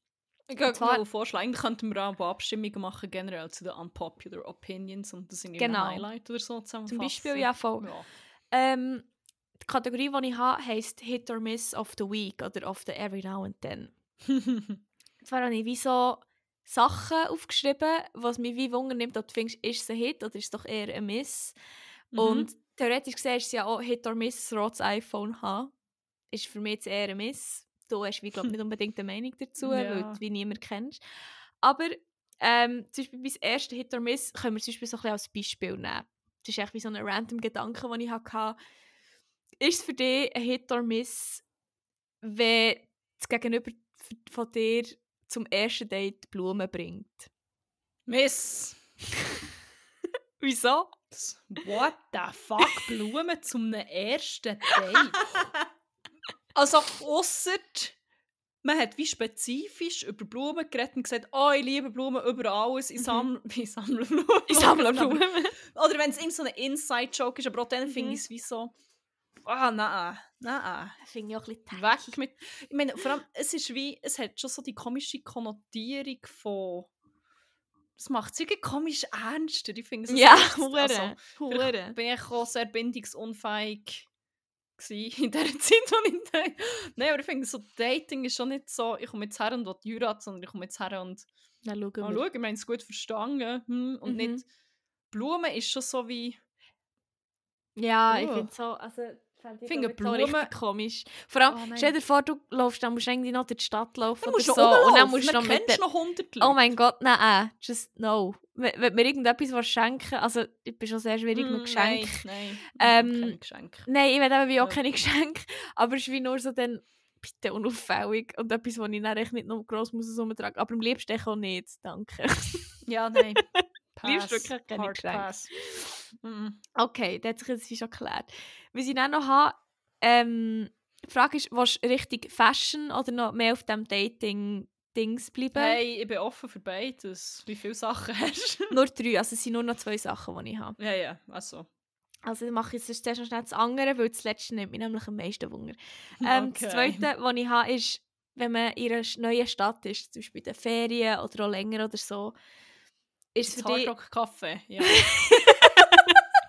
A: Ich kann
B: zwar-
A: vorschlagen, eigentlich könnten wir auch Abstimmungen machen, generell zu den unpopular opinions und das in
B: Genau.
A: Highlight oder so zusammenfassen.
B: Zum Beispiel, ja, voll.
A: Ja.
B: Ähm, die Kategorie, die ich habe, heisst Hit or Miss of the Week oder of the Every Now and Then. Zwar habe ich wie so Sachen aufgeschrieben, was mich wie Wunder nimmt, ob du findest, ist es ein Hit oder ist es doch eher ein Miss.
A: Mhm.
B: Und theoretisch gesehen ist es ja auch Hit or Miss, ein rotes iPhone haben. Ist für mich jetzt eher ein Miss. Du hast wie, glaub, nicht unbedingt eine Meinung dazu, weil
A: Ja.
B: du wie niemand kennst. Aber ähm, zum Beispiel bei das erste Hit or Miss können wir zum Beispiel so ein bisschen als Beispiel nehmen. Das ist echt wie so ein random Gedanke, den ich hatte. Ist es für dich ein Hit or Miss, wenn das Gegenüber von dir zum ersten Date Blumen bringt?
A: Miss!
B: Wieso?
A: What the fuck? Blumen zum ersten Date? Also, ausser man hat wie spezifisch über Blumen geredet und gesagt, oh, ich liebe Blumen über alles, ich
B: Mhm.
A: sammle, ich sammle Blumen.
B: Ich sammle Blumen.
A: Oder wenn es irgend so ein Inside-Joke ist, aber auch dann finde
B: Mhm.
A: ich es wie so, ah, nein, nein.
B: Finde ich auch ein bisschen
A: Weg mit. Ich meine, vor allem, es ist wie, es hat schon so die komische Konnotierung von. Das macht es irgendwie komisch ernster. Ich finde es
B: Ja,
A: echt-
B: hure.
A: also,
B: hure.
A: bin ich auch sehr bindungsunfähig in der Zeit, wo ich da... Nein, aber ich finde, so Dating ist schon nicht so, ich komme jetzt her und will heiraten, sondern ich komme jetzt her und
B: Dann schauen
A: mal schauen, wir haben es gut verstanden. Hm, und
B: Mhm.
A: nicht... Blumen ist schon so wie...
B: Ja, ich
A: Oh.
B: finde so, also ich
A: Finde Blumen-
B: komisch. Vor allem,
A: Oh,
B: stell dir vor, du laufst, dann musst du irgendwie noch durch die Stadt laufen
A: Dann
B: oder so. und dann musst du noch
A: dann
B: mit
A: noch 100
B: Oh
A: Leute.
B: mein Gott, nein, just no. Wenn, mir irgendetwas willst schenken also ich bin schon sehr schwierig mit
A: Mm,
B: Geschenken.
A: Nein,
B: Ähm,
A: nein, keine Geschenke.
B: Nein, ich will eben auch
A: Ja.
B: keine Geschenke, aber es ist wie nur so dann bitte unauffällig und etwas, was ich dann echt nicht noch gross muss umtragen. Aber am liebsten auch nicht, danke.
A: Ja, nein.
B: Liebst wirklich keine Geschenke?
A: Pass. Mhm.
B: Okay, das hat sich jetzt wie schon geklärt. Was ich dann noch habe, ähm, die Frage ist, willst du richtig Fashion oder noch mehr auf dem Dating-Dings bleiben?
A: Hey, ich bin offen für beides. Wie viele Sachen hast du?
B: Nur drei, also es sind nur noch zwei Sachen, die ich habe.
A: ja, ja, also.
B: Also ich mache jetzt zuerst noch schnell das andere, weil das letzte nimmt mich nämlich am meisten Wunder. Ähm, Das
A: Okay.
B: zweite, was ich habe, ist, wenn man in einer neuen Stadt ist, zum Beispiel in den Ferien oder auch länger oder so, ist es
A: Das
B: für dich...
A: Kaffee. Ja,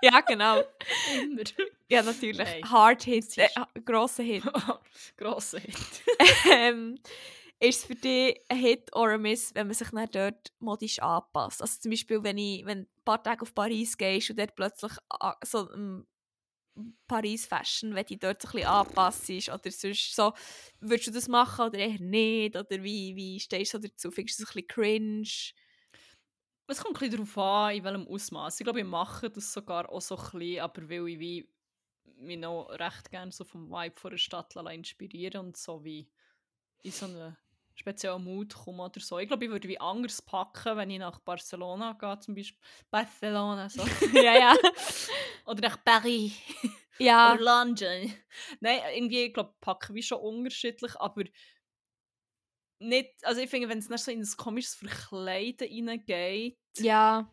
B: Ja, genau.
A: immer.
B: Ja, natürlich.
A: Nein.
B: Hard Hit,
A: Das
B: äh, grosser Hit.
A: Grosser Hit.
B: ähm, ist es für dich ein Hit oder ein Miss, wenn man sich dann dort modisch anpasst? Also zum Beispiel, wenn, ich, wenn du ein paar Tage auf Paris gehst und dort plötzlich a- so ein Paris-Fashion, wenn du dort so ein bisschen anpasst oder sonst so, würdest du das machen oder eher nicht? Oder wie, wie stehst du so dazu? Findest du es ein bisschen cringe?
A: Es kommt ein bisschen darauf an, in welchem Ausmaß. Ich glaube, ich mache das sogar auch so ein bisschen, aber weil ich wie mich noch recht gerne so vom Vibe von der Stadt inspirieren und so wie in so eine speziellen Mut komme oder so. Ich glaube, ich würde wie anders packen, wenn ich nach Barcelona gehe, zum Beispiel. Barcelona, so.
B: ja, ja.
A: oder nach Paris.
B: Ja.
A: Oder London. Nein, irgendwie, ich glaube, packen wie schon unterschiedlich, aber nicht, also ich finde, wenn es nicht so in ein komisches Verkleiden reingeht,
B: Ja.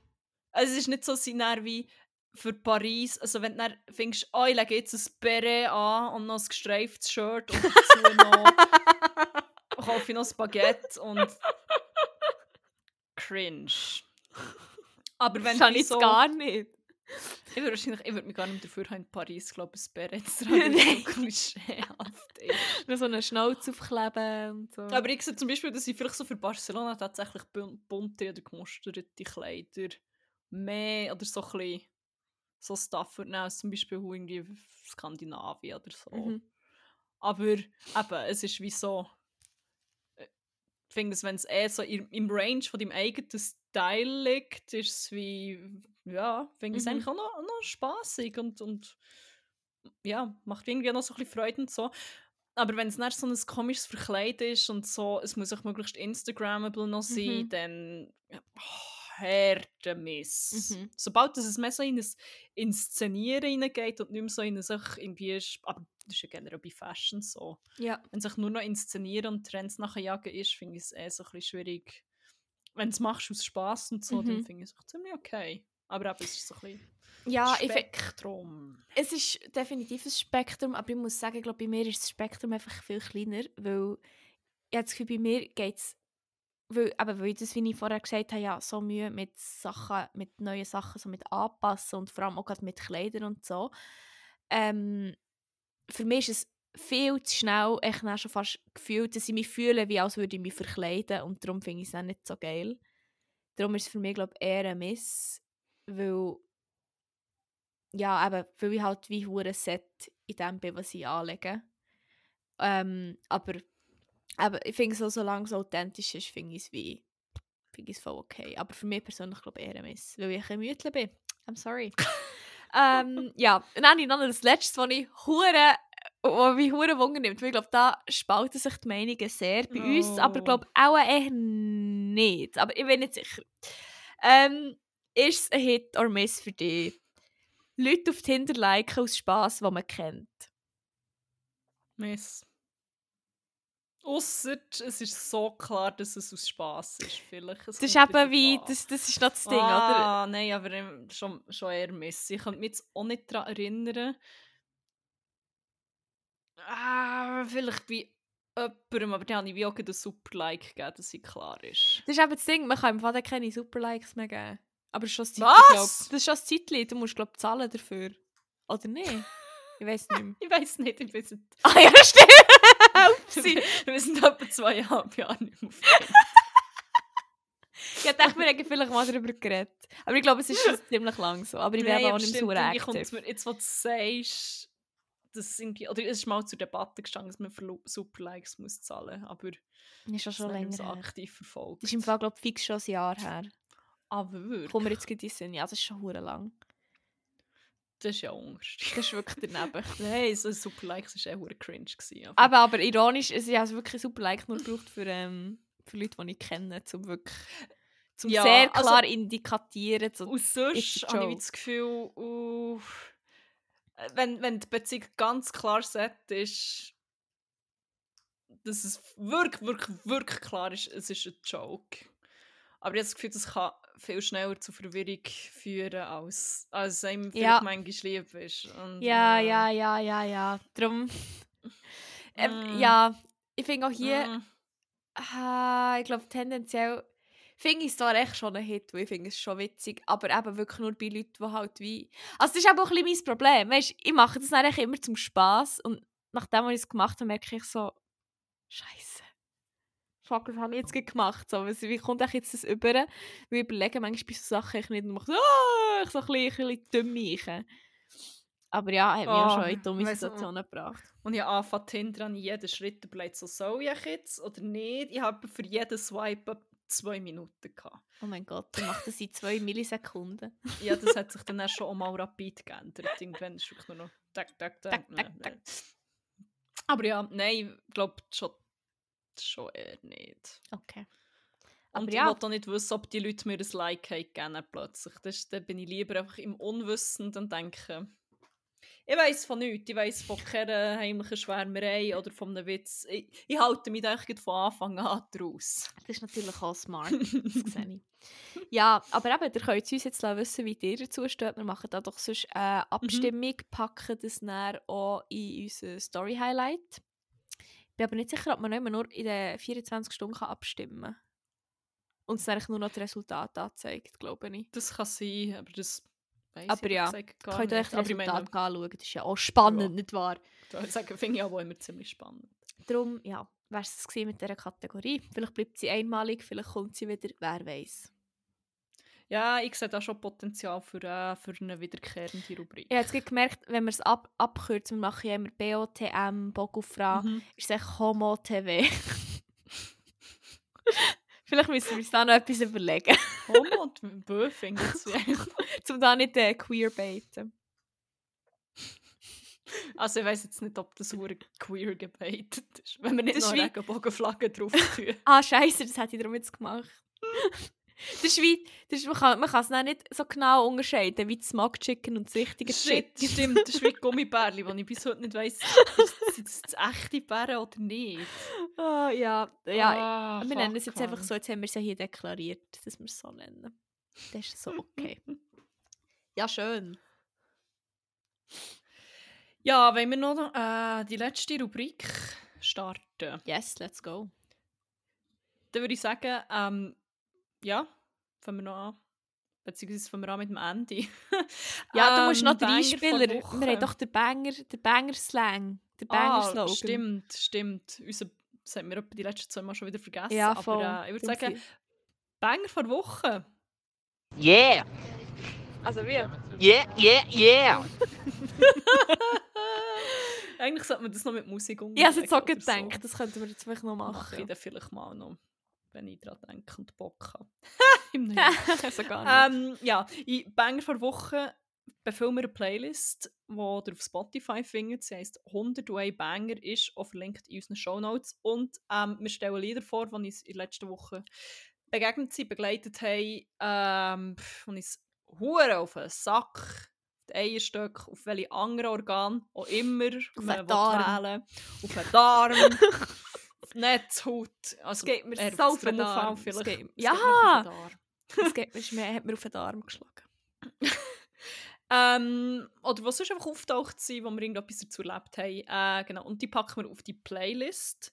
A: also es ist nicht so dass wie für Paris, also wenn du dann findest, oh, ich lege jetzt ein Beret an und noch ein gestreiftes Shirt und dazu noch kaufe ich noch ein Baguette und cringe. Aber wenn du so...
B: gar nicht.
A: Ich würde wahrscheinlich, ich würde mich gar nicht dafür haben, in Paris, glaube ich, ein Beret zu tragen, es so klischeehaft ist.
B: Nur so eine Schnauze aufkleben und so.
A: Aber ich sehe zum Beispiel, dass ich vielleicht so für Barcelona tatsächlich bun- bunte oder gemusterte Kleider mehr oder so ein bisschen so Stuff würde als zum Beispiel irgendwie Skandinavien oder so.
B: Mhm.
A: Aber eben, es ist wie so. äh, Ich finde, wenn es eh so im, im Range von deinem eigenen Style liegt, ist es wie. Ja, finde ich es
B: Mhm.
A: eigentlich auch noch, noch spaßig und, und ja, macht irgendwie noch so ein bisschen Freude und so. Aber wenn es nicht so ein komisches Verkleid ist und so, es muss auch möglichst Instagrammable noch sein,
B: Mhm.
A: dann oh, harte Miss.
B: Mhm.
A: Sobald es mehr so in ein Inszenieren hineingeht und nicht mehr so in ein sich irgendwie, aber das ist ja generell bei Fashion so.
B: Ja.
A: Wenn sich nur noch inszenieren und Trends nachjagen ist, finde ich es eh so ein bisschen schwierig. Wenn du es machst aus Spaß und so, dann
B: Mhm.
A: finde ich es auch ziemlich okay. Aber eben, es ist so ein bisschen
B: Ja,
A: Spektrum.
B: es ist definitiv ein Spektrum, aber ich muss sagen, ich glaube, bei mir ist das Spektrum einfach viel kleiner, weil ich habe das Gefühl, bei mir geht es, weil, eben, weil ich das, wie ich vorher gesagt habe, ja, so Mühe mit Sachen, mit neuen Sachen, so mit anpassen und vor allem auch mit Kleidern und so. Ähm, für mich ist es viel zu schnell, echt schon fast gefühlt, dass ich mich fühle, wie als würde ich mich verkleiden und darum finde ich es auch nicht so geil. Darum ist es für mich, glaube ich, eher ein Miss, weil ja, eben, weil ich halt wie hure Set in dem bin, was ich anlege. Ähm, aber eben, ich finde so, solange es authentisch ist, finde ich es wie finde ich es voll okay. Aber für mich persönlich glaube ich eher ein Miss, weil ich ein Mütle bin. I'm sorry. ähm, ja, und dann habe ich noch das Letzte, was ich hure was mich hure Wunder nimmt, weil ich glaube, da spalten sich die Meinungen sehr bei uns, aber ich
A: Oh.
B: glaube auch eher nicht. Aber ich bin nicht sicher. Ähm, ist es ein Hit or Miss für dich? Leute auf Tinder liken aus Spass, die man kennt.
A: Miss. Ausser es ist so klar, dass es aus Spaß ist. Vielleicht. Es
B: Das ist eben wie, das, das ist noch das Ding, oder?
A: ah, nein, aber ähm, schon, schon eher Miss. Ich kann mich jetzt auch nicht daran erinnern. Ah, vielleicht bei jemandem, aber dann habe ich wie auch einen super Like gegeben, dass sie klar ist.
B: Das ist eben das Ding, man kann im Fall keine Superlikes mehr geben. Aber schon das
A: Was?
B: Zeitli, Das ist schon das Zeitli, du musst, glaube ich, zahlen dafür. Oder nicht? Ich weiß nicht mehr.
A: Ich weiß nicht, ich weiß nicht.
B: ah ja, stimmt! Upsi.
A: Wir sind etwa zweieinhalb Jahre nicht mehr auf
B: Ich dachte, wir hätten vielleicht mal darüber geredet. Aber ich glaube, es ist schon ziemlich lang so. Aber ich
A: Nein,
B: eben auch nicht mehr so aktiv.
A: mir, jetzt, wo du sagst, dass irgendwie, oder es ist mal zur Debatte gestanden, dass man für Superlikes muss zahlen aber
B: Das ist
A: das
B: schon
A: habe ich
B: länger
A: so aktiv verfolgt.
B: Das ist im Fall, glaube ich, fix schon ein Jahr her.
A: ah, wirklich?
B: Kommen wir jetzt in Sinn. Ja, das ist schon hure lang.
A: Das ist ja ungünstig.
B: Das ist wirklich daneben.
A: Nein, so Superlikes war eh hure cringe. Gewesen, aber
B: aber, aber ironisch, es ist also wirklich super Like nur gebraucht für, ähm, für Leute, die ich kenne, um wirklich zum
A: Ja,
B: sehr
A: also-
B: klar indikatieren. So,
A: Und sonst habe ich das Gefühl, uh, wenn, wenn die Beziehung ganz klar set ist, dass es wirklich, wirklich, wirklich klar ist, es ist ein Joke. Aber ich habe das Gefühl, das kann viel schneller zu Verwirrung führen, als, als einem
B: Ja.
A: manchmal lieb ist. Und,
B: ja,
A: äh,
B: ja, ja, ja, ja. Darum, ähm,
A: Mm.
B: ja, ich finde auch hier,
A: mm,
B: ah, ich glaube tendenziell, finde ich es zwar echt schon ein Hit, weil ich finde es schon witzig, aber eben wirklich nur bei Leuten, die halt wie... Also das ist eben auch ein bisschen mein Problem, weißt, ich mache das dann eigentlich immer zum Spass und nachdem ich es gemacht habe, merke ich so, Scheiße. Fuck, was habe ich jetzt gemacht? So, wie kommt eigentlich jetzt das über? Weil ich überlege manchmal bei so Sachen ich nicht mache so, ah, ich so ein bisschen, ein bisschen dumm. Aber ja, hat mich
A: Oh,
B: schon in dumme
A: weiss-
B: Situationen gebracht.
A: Und ich habe angefangen, Tinder an jeden Schritt überlegt, so soll ich jetzt oder nicht. Ich habe für jeden Swipe zwei Minuten gehabt.
B: Oh mein Gott, ich mache das in zwei Millisekunden.
A: Ja, das hat sich dann auch schon mal rapid geändert. Irgendwann ist es wirklich nur noch tak, tak, tak. Nein. Aber ja, nein, ich glaube schon schon eher nicht.
B: Okay.
A: Und
B: Aber
A: ich
B: ja.
A: will auch nicht wissen, ob die Leute mir ein Like haben gegeben plötzlich. Das, dann bin ich lieber einfach im Unwissenden und denke, ich weiß von nichts. Ich weiß von keiner heimlichen Schwärmerei oder von einem Witz. Ich, ich halte mich eigentlich von Anfang an draus.
B: Das ist natürlich auch smart. Das sehe ich. Ja, aber eben, ihr könnt uns jetzt wissen, wie ihr dazu steht. Wir machen da doch sonst eine Abstimmung, packen das dann auch in unser Story-Highlight. Ich bin aber nicht sicher, ob man immer nur in den 24 Stunden abstimmen kann. Und es eigentlich nur noch das Resultat anzeigt, glaube ich.
A: Das kann sein, aber das weiss
B: Aber ja, Könnt ihr euch das
A: ich meine,
B: Resultat anschauen, das ist ja auch spannend,
A: Ja.
B: nicht wahr?
A: ich sagen, finde ich auch immer ziemlich spannend.
B: Darum, ja, wäre es das mit dieser Kategorie. Vielleicht bleibt sie einmalig, vielleicht kommt sie wieder, wer weiß.
A: Ja, ich sehe da schon Potenzial für, äh, für eine wiederkehrende Rubrik.
B: Habe jetzt gemerkt, wenn wir es ab abkürzen, wir machen ja immer BOTM, Frau,
A: Mhm.
B: ist es echt Homo-TV. Vielleicht müssen wir uns da noch etwas überlegen,
A: Homo und Bö finde ich jetzt
B: um da nicht äh, queer baiten.
A: Also ich weiß jetzt nicht, ob das hure queer gebaitet ist. Wenn wir nicht
B: Das
A: noch Regenbogenflaggen drauf tun.
B: Ah, scheiße, das hätte ich darum jetzt gemacht. das ist wie, das ist, man kann man kann es dann nicht so genau unterscheiden, wie das Smog Chicken und das richtige
A: Shit,
B: Chicken.
A: stimmt. Das ist wie Gummibärli, wo ich bis heute nicht weiss, sind das jetzt echte Bären oder nicht.
B: Ah, ja, ja
A: Ah,
B: wir nennen es jetzt einfach so, jetzt haben wir es ja hier deklariert, dass wir es so nennen. Das ist so okay. ja, schön.
A: Ja, wenn wir noch äh, die letzte Rubrik starten,
B: Yes, let's go.
A: dann würde ich sagen, ähm, ja, fangen wir noch an. Beziehungsweise fangen wir an mit dem Ende.
B: Ja, du musst
A: Ähm,
B: noch den
A: Banger
B: Einspieler.
A: vor
B: Wir haben doch den Banger, den Banger-Slang, den
A: Ah,
B: Banger-Slogan.
A: stimmt, stimmt. Unser, das haben wir die letzten zwei Mal schon wieder vergessen.
B: Ja, voll.
A: Aber äh, ich würde sagen, Banger vor Woche.
C: Yeah,
B: Also wir.
C: yeah, yeah, yeah.
A: Eigentlich sollte man das noch mit Musik umgehen.
B: Ich habe es jetzt auch gedacht, das könnten wir jetzt vielleicht noch
A: Mache ich
B: machen.
A: dann vielleicht mal noch, wenn ich daran denke und Bock habe. Im Neuen.
B: also gar nicht.
A: ähm, ja, in Banger vor Woche befüllen wir eine Playlist, die ihr auf Spotify findet. Sie heisst 101 Banger, ist auch verlinkt in unseren Shownotes. Und ähm, wir stellen Lieder vor, die uns in der letzten Woche begegnet sind, begleitet haben, ähm, uns auf den Sack, auf die Eierstöcke, auf welche anderen Organe auch immer
B: Auf
A: man
B: den Darm.
A: wählen Auf den Darm, auf die Netzhaut. Also,
B: Es geht mir so
A: auf
B: den Darm. Es geht-
A: Es
B: Ja! Es geht mir, mir, hat mir auf den Arm geschlagen.
A: Ähm, oder was sonst einfach auftaucht sind, wo wir irgendetwas dazu erlebt haben. Äh, genau. Und die packen wir auf die Playlist.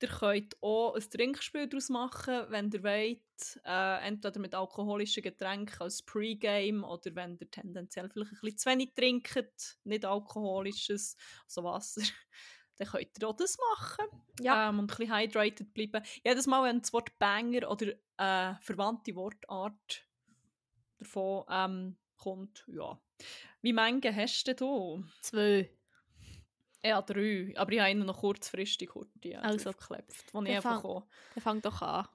A: Ihr könnt auch ein Trinkspiel daraus machen, wenn ihr wollt. Äh, entweder mit alkoholischen Getränken als Pre-Game oder wenn ihr tendenziell vielleicht ein bisschen zu wenig trinkt, nicht alkoholisches, also Wasser. Dann könnt ihr auch das machen.
B: Ja.
A: Ähm, und ein bisschen hydrated bleiben. Jedes Mal, wenn das Wort Banger oder äh, verwandte Wortart davon ähm, kommt, ja. Wie viele hast du denn
B: Zwei.
A: Ja, drei. Aber ich habe ihn noch kurzfristig kurz ja,
B: Also,
A: draufgeklebt, wo ich einfach
B: fang-
A: auch...
B: Dann fang doch an.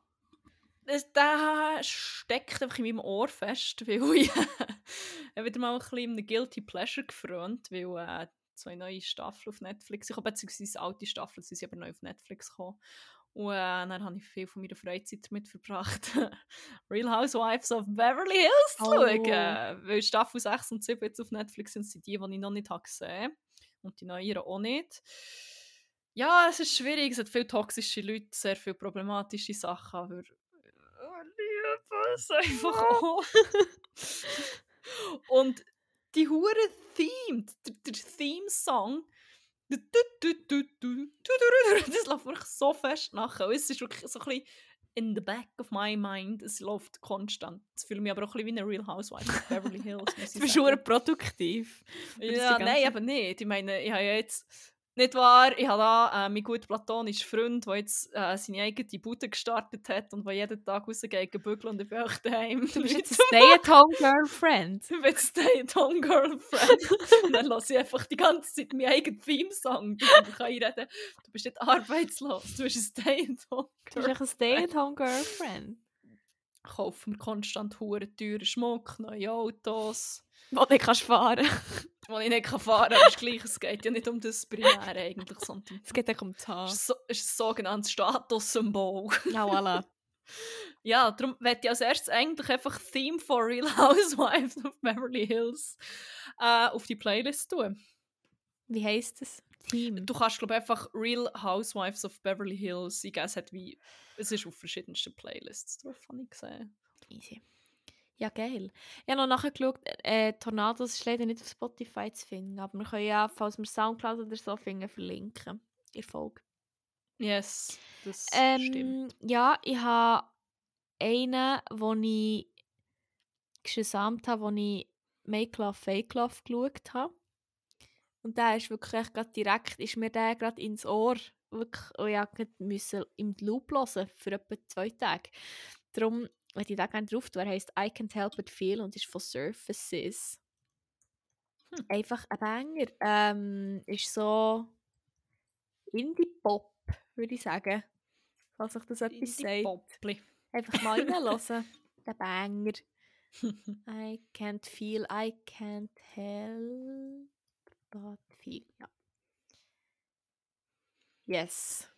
A: Das, der steckt einfach in meinem Ohr fest, weil ich, wieder mal ein bisschen in Guilty Pleasure gefreut, weil äh, zwei neue Staffeln auf Netflix, ich habe beziehungsweise alte Staffeln, sie sind aber neu auf Netflix gekommen. Und äh, dann habe ich viel von meiner Freizeit damit verbracht, Real Housewives of Beverly Hills zu
B: Oh.
A: schauen. Weil Staffel 6 und 7 jetzt auf Netflix sind, sind die, die ich noch nicht habe gesehen Und die neueren auch nicht. Ja, es ist schwierig, es hat viele toxische Leute, sehr viele problematische Sachen, aber oh, liebe es einfach auch. Und die hure Theme, der, der Theme-Song, das läuft wirklich so fest nachher. Es ist wirklich so ein bisschen in the back of my mind, es läuft konstant. Es fühlt mich aber auch ein bisschen wie eine Real Housewife of Beverly Hills,
B: Du
A: ich
B: bist schon produktiv.
A: Ja, nein, aber nicht. Ich meine, ich habe ja jetzt nicht wahr, ich habe da äh, meinen guten platonischen Freund, der jetzt äh, seine eigene Bude gestartet hat und der jeden Tag rausgeht, bügeln und ich bin auch daheim.
B: Du bist jetzt ein Stay-at-home-Girlfriend.
A: Ich bin Stay-at-home-Girlfriend. und dann lasse ich einfach die ganze Zeit meinen eigenen Theme-Song. Ich kann reden, du bist nicht arbeitslos, du bist ein Stay-at-home-Girl.
B: Du bist ein Stay-at-home-Girlfriend.
A: kaufen wir konstant hure teuren Schmuck, neue Autos.
B: Wo du kannst fahren.
A: wo ich nicht fahren kann. Aber ist gleich, es geht ja nicht um das Primär eigentlich, sondern
B: Es geht auch um das Haar.
A: es ist, so, es ist ein sogenanntes Statussymbol.
B: Ja, voilà.
A: Ja, darum werde ich als erstes eigentlich einfach Theme for Real Housewives of Beverly Hills äh, auf die Playlist tun.
B: Wie heisst es? Team.
A: Du kannst, glaube ich, einfach Real Housewives of Beverly Hills eingeben. Es, hat wie, es ist auf verschiedensten Playlists drauf, habe ich gesehen.
B: Easy. Ja, geil. Ich habe noch nachgeschaut, äh, Tornados ist leider nicht auf Spotify zu finden, aber wir können ja, falls wir Soundcloud oder so finden, verlinken. Ihr Folge.
A: Yes, das stimmt.
B: Ähm, ja, ich habe einen, wo ich gesamt habe, wo ich Make Love, Fake Love geschaut habe. Und der ist wirklich gerade direkt, ist mir der gerade ins Ohr. Wirklich, und ich musste im Loop hören für etwa zwei Tage. Darum, wenn ich da gerne drauf er heisst I Can't Help But Feel und ist von Surfaces.
A: Hm.
B: Einfach ein Banger. Ähm, ist so Indie-Pop, würde ich sagen. Falls euch das etwas sagt.
A: Popli.
B: Einfach mal reinhören. Der Banger. I can't feel, I can't help but feel. Ja. Yes.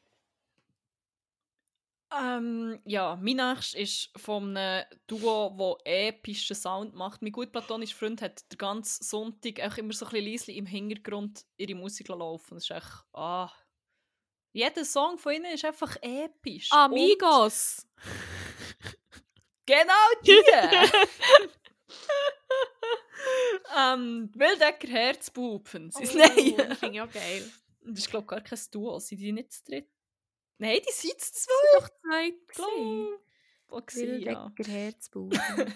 A: Ähm, ja, mein nächstes ist von einem Duo, das epischen Sound macht. Mein gut platonischer Freund hat den ganzen Sonntag auch immer so ein bisschen im Hintergrund ihre Musik laufen. Das ist echt, ah. Jeder Song von ihnen ist einfach episch.
B: Amigos!
A: Genau die! ähm, Wildecker Herzbuben.
B: Oh,
A: nein.
B: Finde ich auch geil.
A: Das ist, glaube ich, gar kein Duo. Sind die nicht zu dritt? Nein, die
B: Sie
A: zweit.
B: doch zwei gewesen.
A: Gewesen, ja.
B: Wildecker Herzbuben.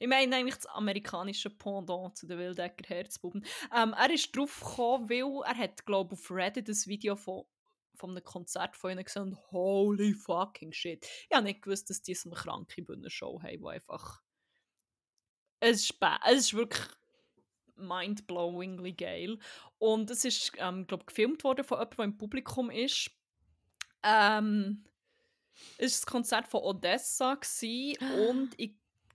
A: Ich meine eigentlich das amerikanische Pendant zu den Wildecker Herzbuben. Ähm, er ist drauf gekommen, weil er hat, glaube auf Reddit ein Video von, von einem Konzert von ihnen gesehen und holy fucking shit. Ich habe nicht gewusst, dass die so eine kranke Bühnenshow haben, die einfach... Es ist, es ist wirklich mindblowingly geil. Und es ist, ähm, glaube gefilmt worden von jemandem, der im Publikum ist. Ähm, es war das Konzert von Odessa gsi und ich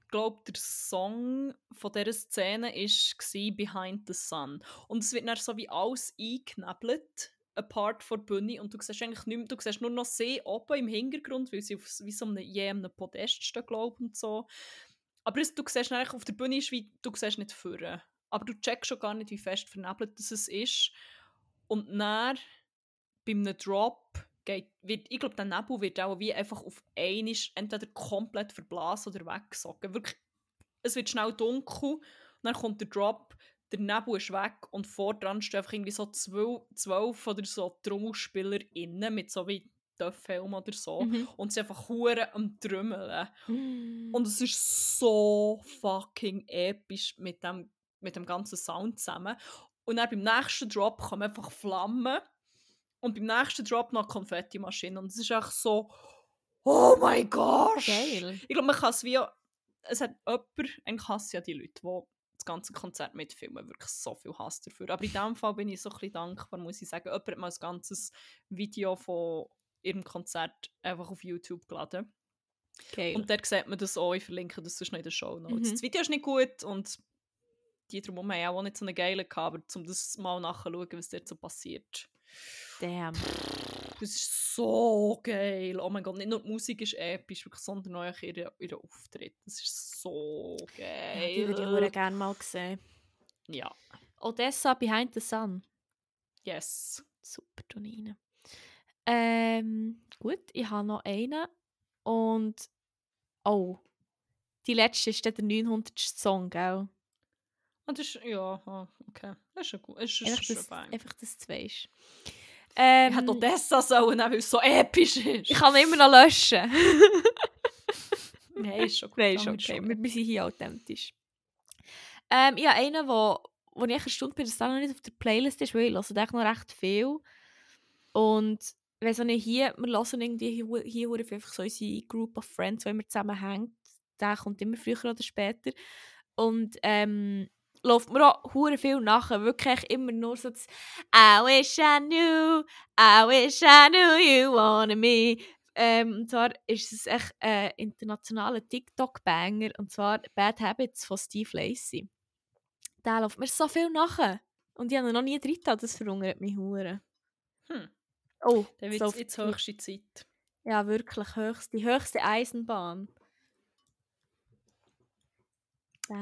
A: glaube, der Song von dieser Szene war «Behind the Sun». Und es wird dann so wie alles eingeknebelt, ein Part von der Bühne, und du siehst eigentlich nicht mehr, du siehst nur noch sie oben im Hintergrund, weil sie auf wie so einem, je einem Podest stehen, glaube und so. Aber es, du siehst eigentlich auf der Bühne, ist wie, du siehst nicht vorne. Aber du checkst schon gar nicht, wie fest vernebelt das es ist. Und dann, bei einem Drop, geht, wird, ich glaube, der Nebel wird auch wie einfach auf einmal entweder komplett verblasen oder weggesogen. Wirklich, es wird schnell dunkel, dann kommt der Drop, der Nebel ist weg und vor dran stehen einfach irgendwie so zwölf, zwölf oder so Trommelspieler innen mit so wie Töpfhelm oder so.
B: Mhm.
A: Und sie einfach hure am Trümmeln.
B: Und
A: Und es ist so fucking episch mit dem, mit dem ganzen Sound zusammen. Und dann beim nächsten Drop kommen einfach Flammen. Und beim nächsten Drop noch Konfettimaschine. Und es ist echt so, oh mein Gott!
B: geil.
A: Ich glaube, man kann es wie. Es hat jemand, eigentlich hasse ja die Leute, die das ganze Konzert mitfilmen, wirklich so viel Hass dafür. Aber in diesem Fall bin ich so ein bisschen dankbar, muss ich sagen. Jemand hat mal ein ganzes Video von ihrem Konzert einfach auf YouTube geladen.
B: Geil.
A: Und dort sieht man das auch, ich verlinke das sonst noch in den Show Notes.
B: Mhm.
A: Das Video ist nicht gut und die drumherum haben auch nicht so eine geile gehabt, aber um das mal nachzuschauen, was dort so passiert.
B: Damn.
A: Das ist so geil. Oh mein Gott, nicht nur die Musik ist episch, wirklich, sondern auch ihre, ihre Auftritt. Das ist so
B: Ja, die würde ich
A: geil.
B: gerne mal sehen.
A: Ja,
B: Odessa Behind the Sun.
A: yes.
B: Super, Tonine. Ähm, gut, ich habe noch einen. Und. Oh. Die letzte ist der 900. Song, gell?
A: Und das ist, ja, ah, okay. Das ist ein gut. Das ist,
B: Einfach,
A: ein
B: das, einfach das du. Ähm,
A: Ich hätte Odessa sollen, nehmen, weil es so episch ist.
B: ich kann ihn immer noch löschen.
A: Nein, ist schon gut.
B: Nein, ist okay.
A: wir
B: Wir, wir sind hier authentisch. Ähm, ich habe einen, wo, wo ich Stunde bin, dass der noch nicht auf der Playlist ist, weil ich höre noch recht viel. Und wenn so nicht hier, wir hören irgendwie hier, hier einfach so unsere Group of Friends, die immer zusammen hängt. Der kommt immer früher oder später. Und ähm, läuft mir auch hure viel nachher. Wirklich immer nur so das I wish I knew, I wish I knew you wanted me. Ähm, und zwar ist es echt ein internationaler TikTok-Banger, und zwar Bad Habits von Steve Lacey. der läuft mir so viel nachher. Und ich habe noch nie getan, das verhungert mich hure.
A: Hm.
B: Oh,
A: Dann wird es jetzt höchste Zeit.
B: Ja, wirklich, höchst, die höchste Eisenbahn.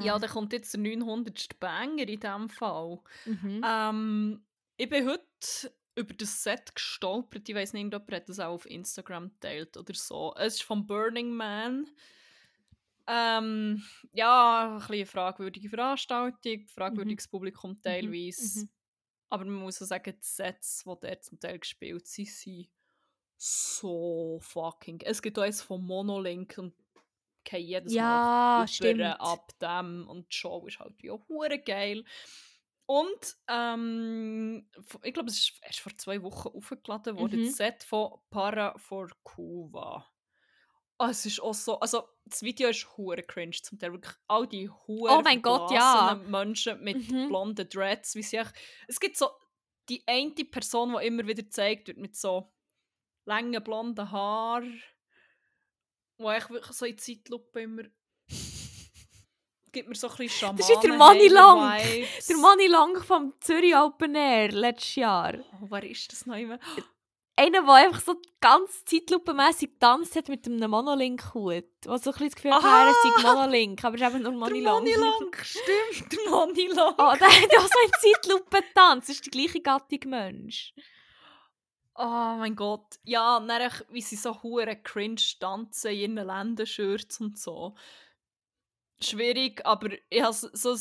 A: Ja, dann kommt jetzt der 900. Banger in diesem Fall.
B: Mhm.
A: Ähm, ich bin heute über das Set gestolpert. Ich weiß nicht, ob er das auch auf Instagram teilt oder so. Es ist von Burning Man. Ähm, ja, ein bisschen eine fragwürdige Veranstaltung, fragwürdiges Publikum teilweise.
B: mhm.
A: Aber man muss auch sagen, die Sets, die dort zum Teil gespielt sind, sind so fucking. Es gibt auch eins von Monolink und kein jedes
B: Ja,
A: Mal über
B: stimmt.
A: ab dem und die Show ist halt ja hure geil. Und ähm, ich glaube, es ist erst vor zwei Wochen aufgeladen worden,
B: Mhm.
A: das Set von Para for Cuba. Ah, es ist auch so, also das Video ist hure cringe zum Teil, wirklich all die hure
B: Oh mein Gott, ja.
A: Menschen mit
B: Mhm.
A: blonden Dreads, wie sie es gibt so die eine Person, die immer wieder gezeigt wird mit so langen blonden Haaren, wo echt wirklich so in Zeitlupe immer gibt mir so ein bisschen Schamanen
B: Das ist der Money Lang.
A: Vibes.
B: Der Money Lang vom Zürich Open Air letztes Jahr.
A: Oh, wer ist das noch immer?
B: Einer, der einfach so ganz zeitlupenmässig getanzt hat mit einem Monolink-Hut. Was so ein bisschen das Gefühl hat,
A: Aha!
B: er sei Monolink, aber es ist eben nur Money Lang.
A: Money Lang, stimmt, der Money Lang.
B: Oh, der hat ja so in Zeitlupe getanzt. Das ist die gleiche Gattung Mensch.
A: Oh mein Gott. Ja, echt, wie sie so hure cringe tanzen in ihren Ländershirts und so. Schwierig, aber ich habe so, so,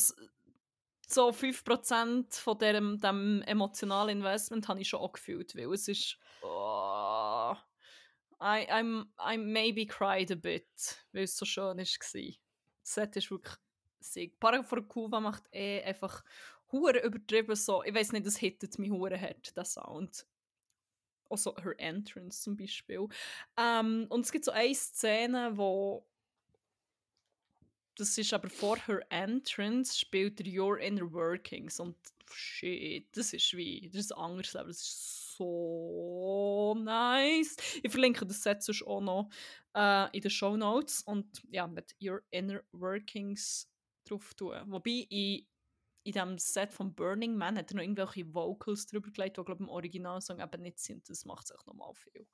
A: so 5% von dem, dem emotionalen Investment habe ich schon auch gefühlt, weil es ist... Oh, I, I'm, I maybe cried a bit, weil es so schön war. Das Set ist wirklich sick. Para for Cuba macht eh einfach hure übertrieben so. Ich weiß nicht, das hittet mich hure hart, der Sound also her entrance zum Beispiel. Ähm, und es gibt so eine Szene, wo das ist aber vor her entrance spielt er Your Inner Workings und shit, das ist wie, das ist ein anderes Level, das ist so nice. Ich verlinke das Set auch noch äh, in den Show Notes und ja, mit Your Inner Workings drauf tun. Wobei in in diesem Set von Burning Man hat er noch irgendwelche Vocals drüber gelegt, die glaube ich im Originalsong eben nicht sind. Das macht sich nochmal viel.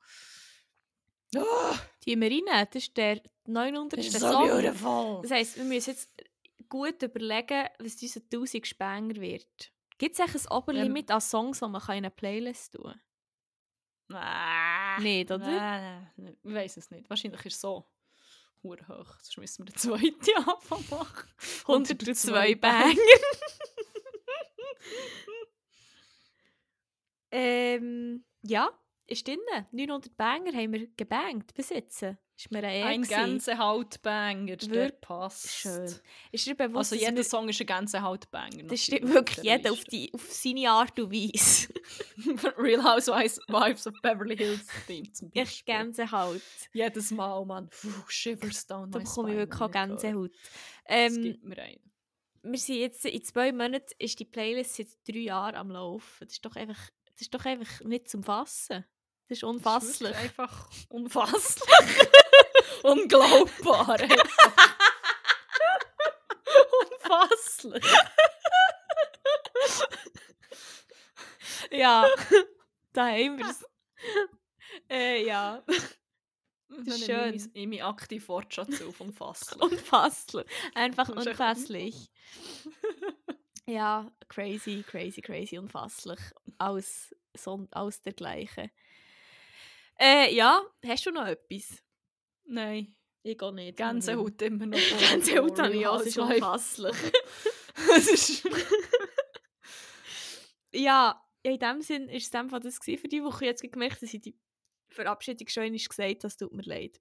A: Ah,
B: Die wir rein, das ist der 900.
A: das ist so
B: Song.
A: beautiful.
B: Das heisst, wir müssen jetzt gut überlegen, was unser 1000 Spanger wird. Gibt es eigentlich ein Oberlimit an Songs, die man in eine Playlist tun kann? Nicht, oder?
A: Nein, nein, ich weiß es nicht. Wahrscheinlich ist es so hure hoch. Sonst müssen wir den zweiten Anfang machen.
B: 102 Banger. Ähm, ja, ist drin. 900 Banger haben wir gebangt bis jetzt. Ist mir
A: Ein
B: gewesen.
A: Gänsehautbanger, der passt.
B: Schön. Ist dir bewusst,
A: Also jeder
B: wir-
A: Song ist ein Gänsehautbanger.
B: das stimmt wirklich
A: der
B: jeder auf, die, auf seine Art und Weise.
A: Real Housewives Wives of Beverly Hills Theme zum Beispiel.
B: Gänsehaut.
A: Jedes Mal, Mann. Puh, shivers down
B: Da bekomme ich wirklich auch
A: ich.
B: Gänsehaut. Ähm,
A: gibt mir einen.
B: wir sind jetzt in zwei Monaten ist die Playlist seit drei Jahren am Laufen. Das ist doch einfach, das ist doch einfach nicht zum Fassen. Das ist
A: Das ist
B: unfasslich.
A: einfach unfasslich. Unglaubbar. Unfasslich.
B: Ja, da haben wir es. äh, ja,
A: Das
B: ist
A: schön. Ich mich aktiv Wortschatz auf. Unfasslich.
B: unfasslich. Einfach unfasslich. Ja, crazy, crazy, crazy, unfasslich. Alles, so, alles dergleichen. Äh, ja, hast du noch etwas?
A: Nein.
B: Ich gehe nicht.
A: Gänsehaut immer noch.
B: Gänsehaut habe ich auch, es ist unfasslich.
A: Es ist...
B: ja, in dem Sinn war es dem Fall das für die Woche. Jetzt gemerkt, dass ich die Verabschiedung schon gesagt habe, das tut mir leid.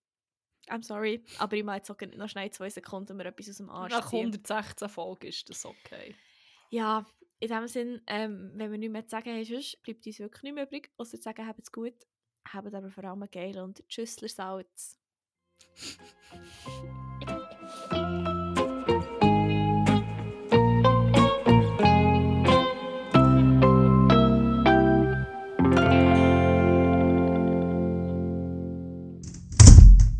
B: I'm sorry, aber ich mache jetzt auch noch schnell zwei Sekunden mir etwas aus dem Arsch
A: Nach
B: ziehen.
A: 116 Folgen ist das okay.
B: Ja, in dem Sinn, ähm, wenn wir nichts mehr zu sagen haben, bleibt uns wirklich nicht mehr übrig, außer zu sagen, habt es gut, habt aber vor allem geil und Tschüssler Salz.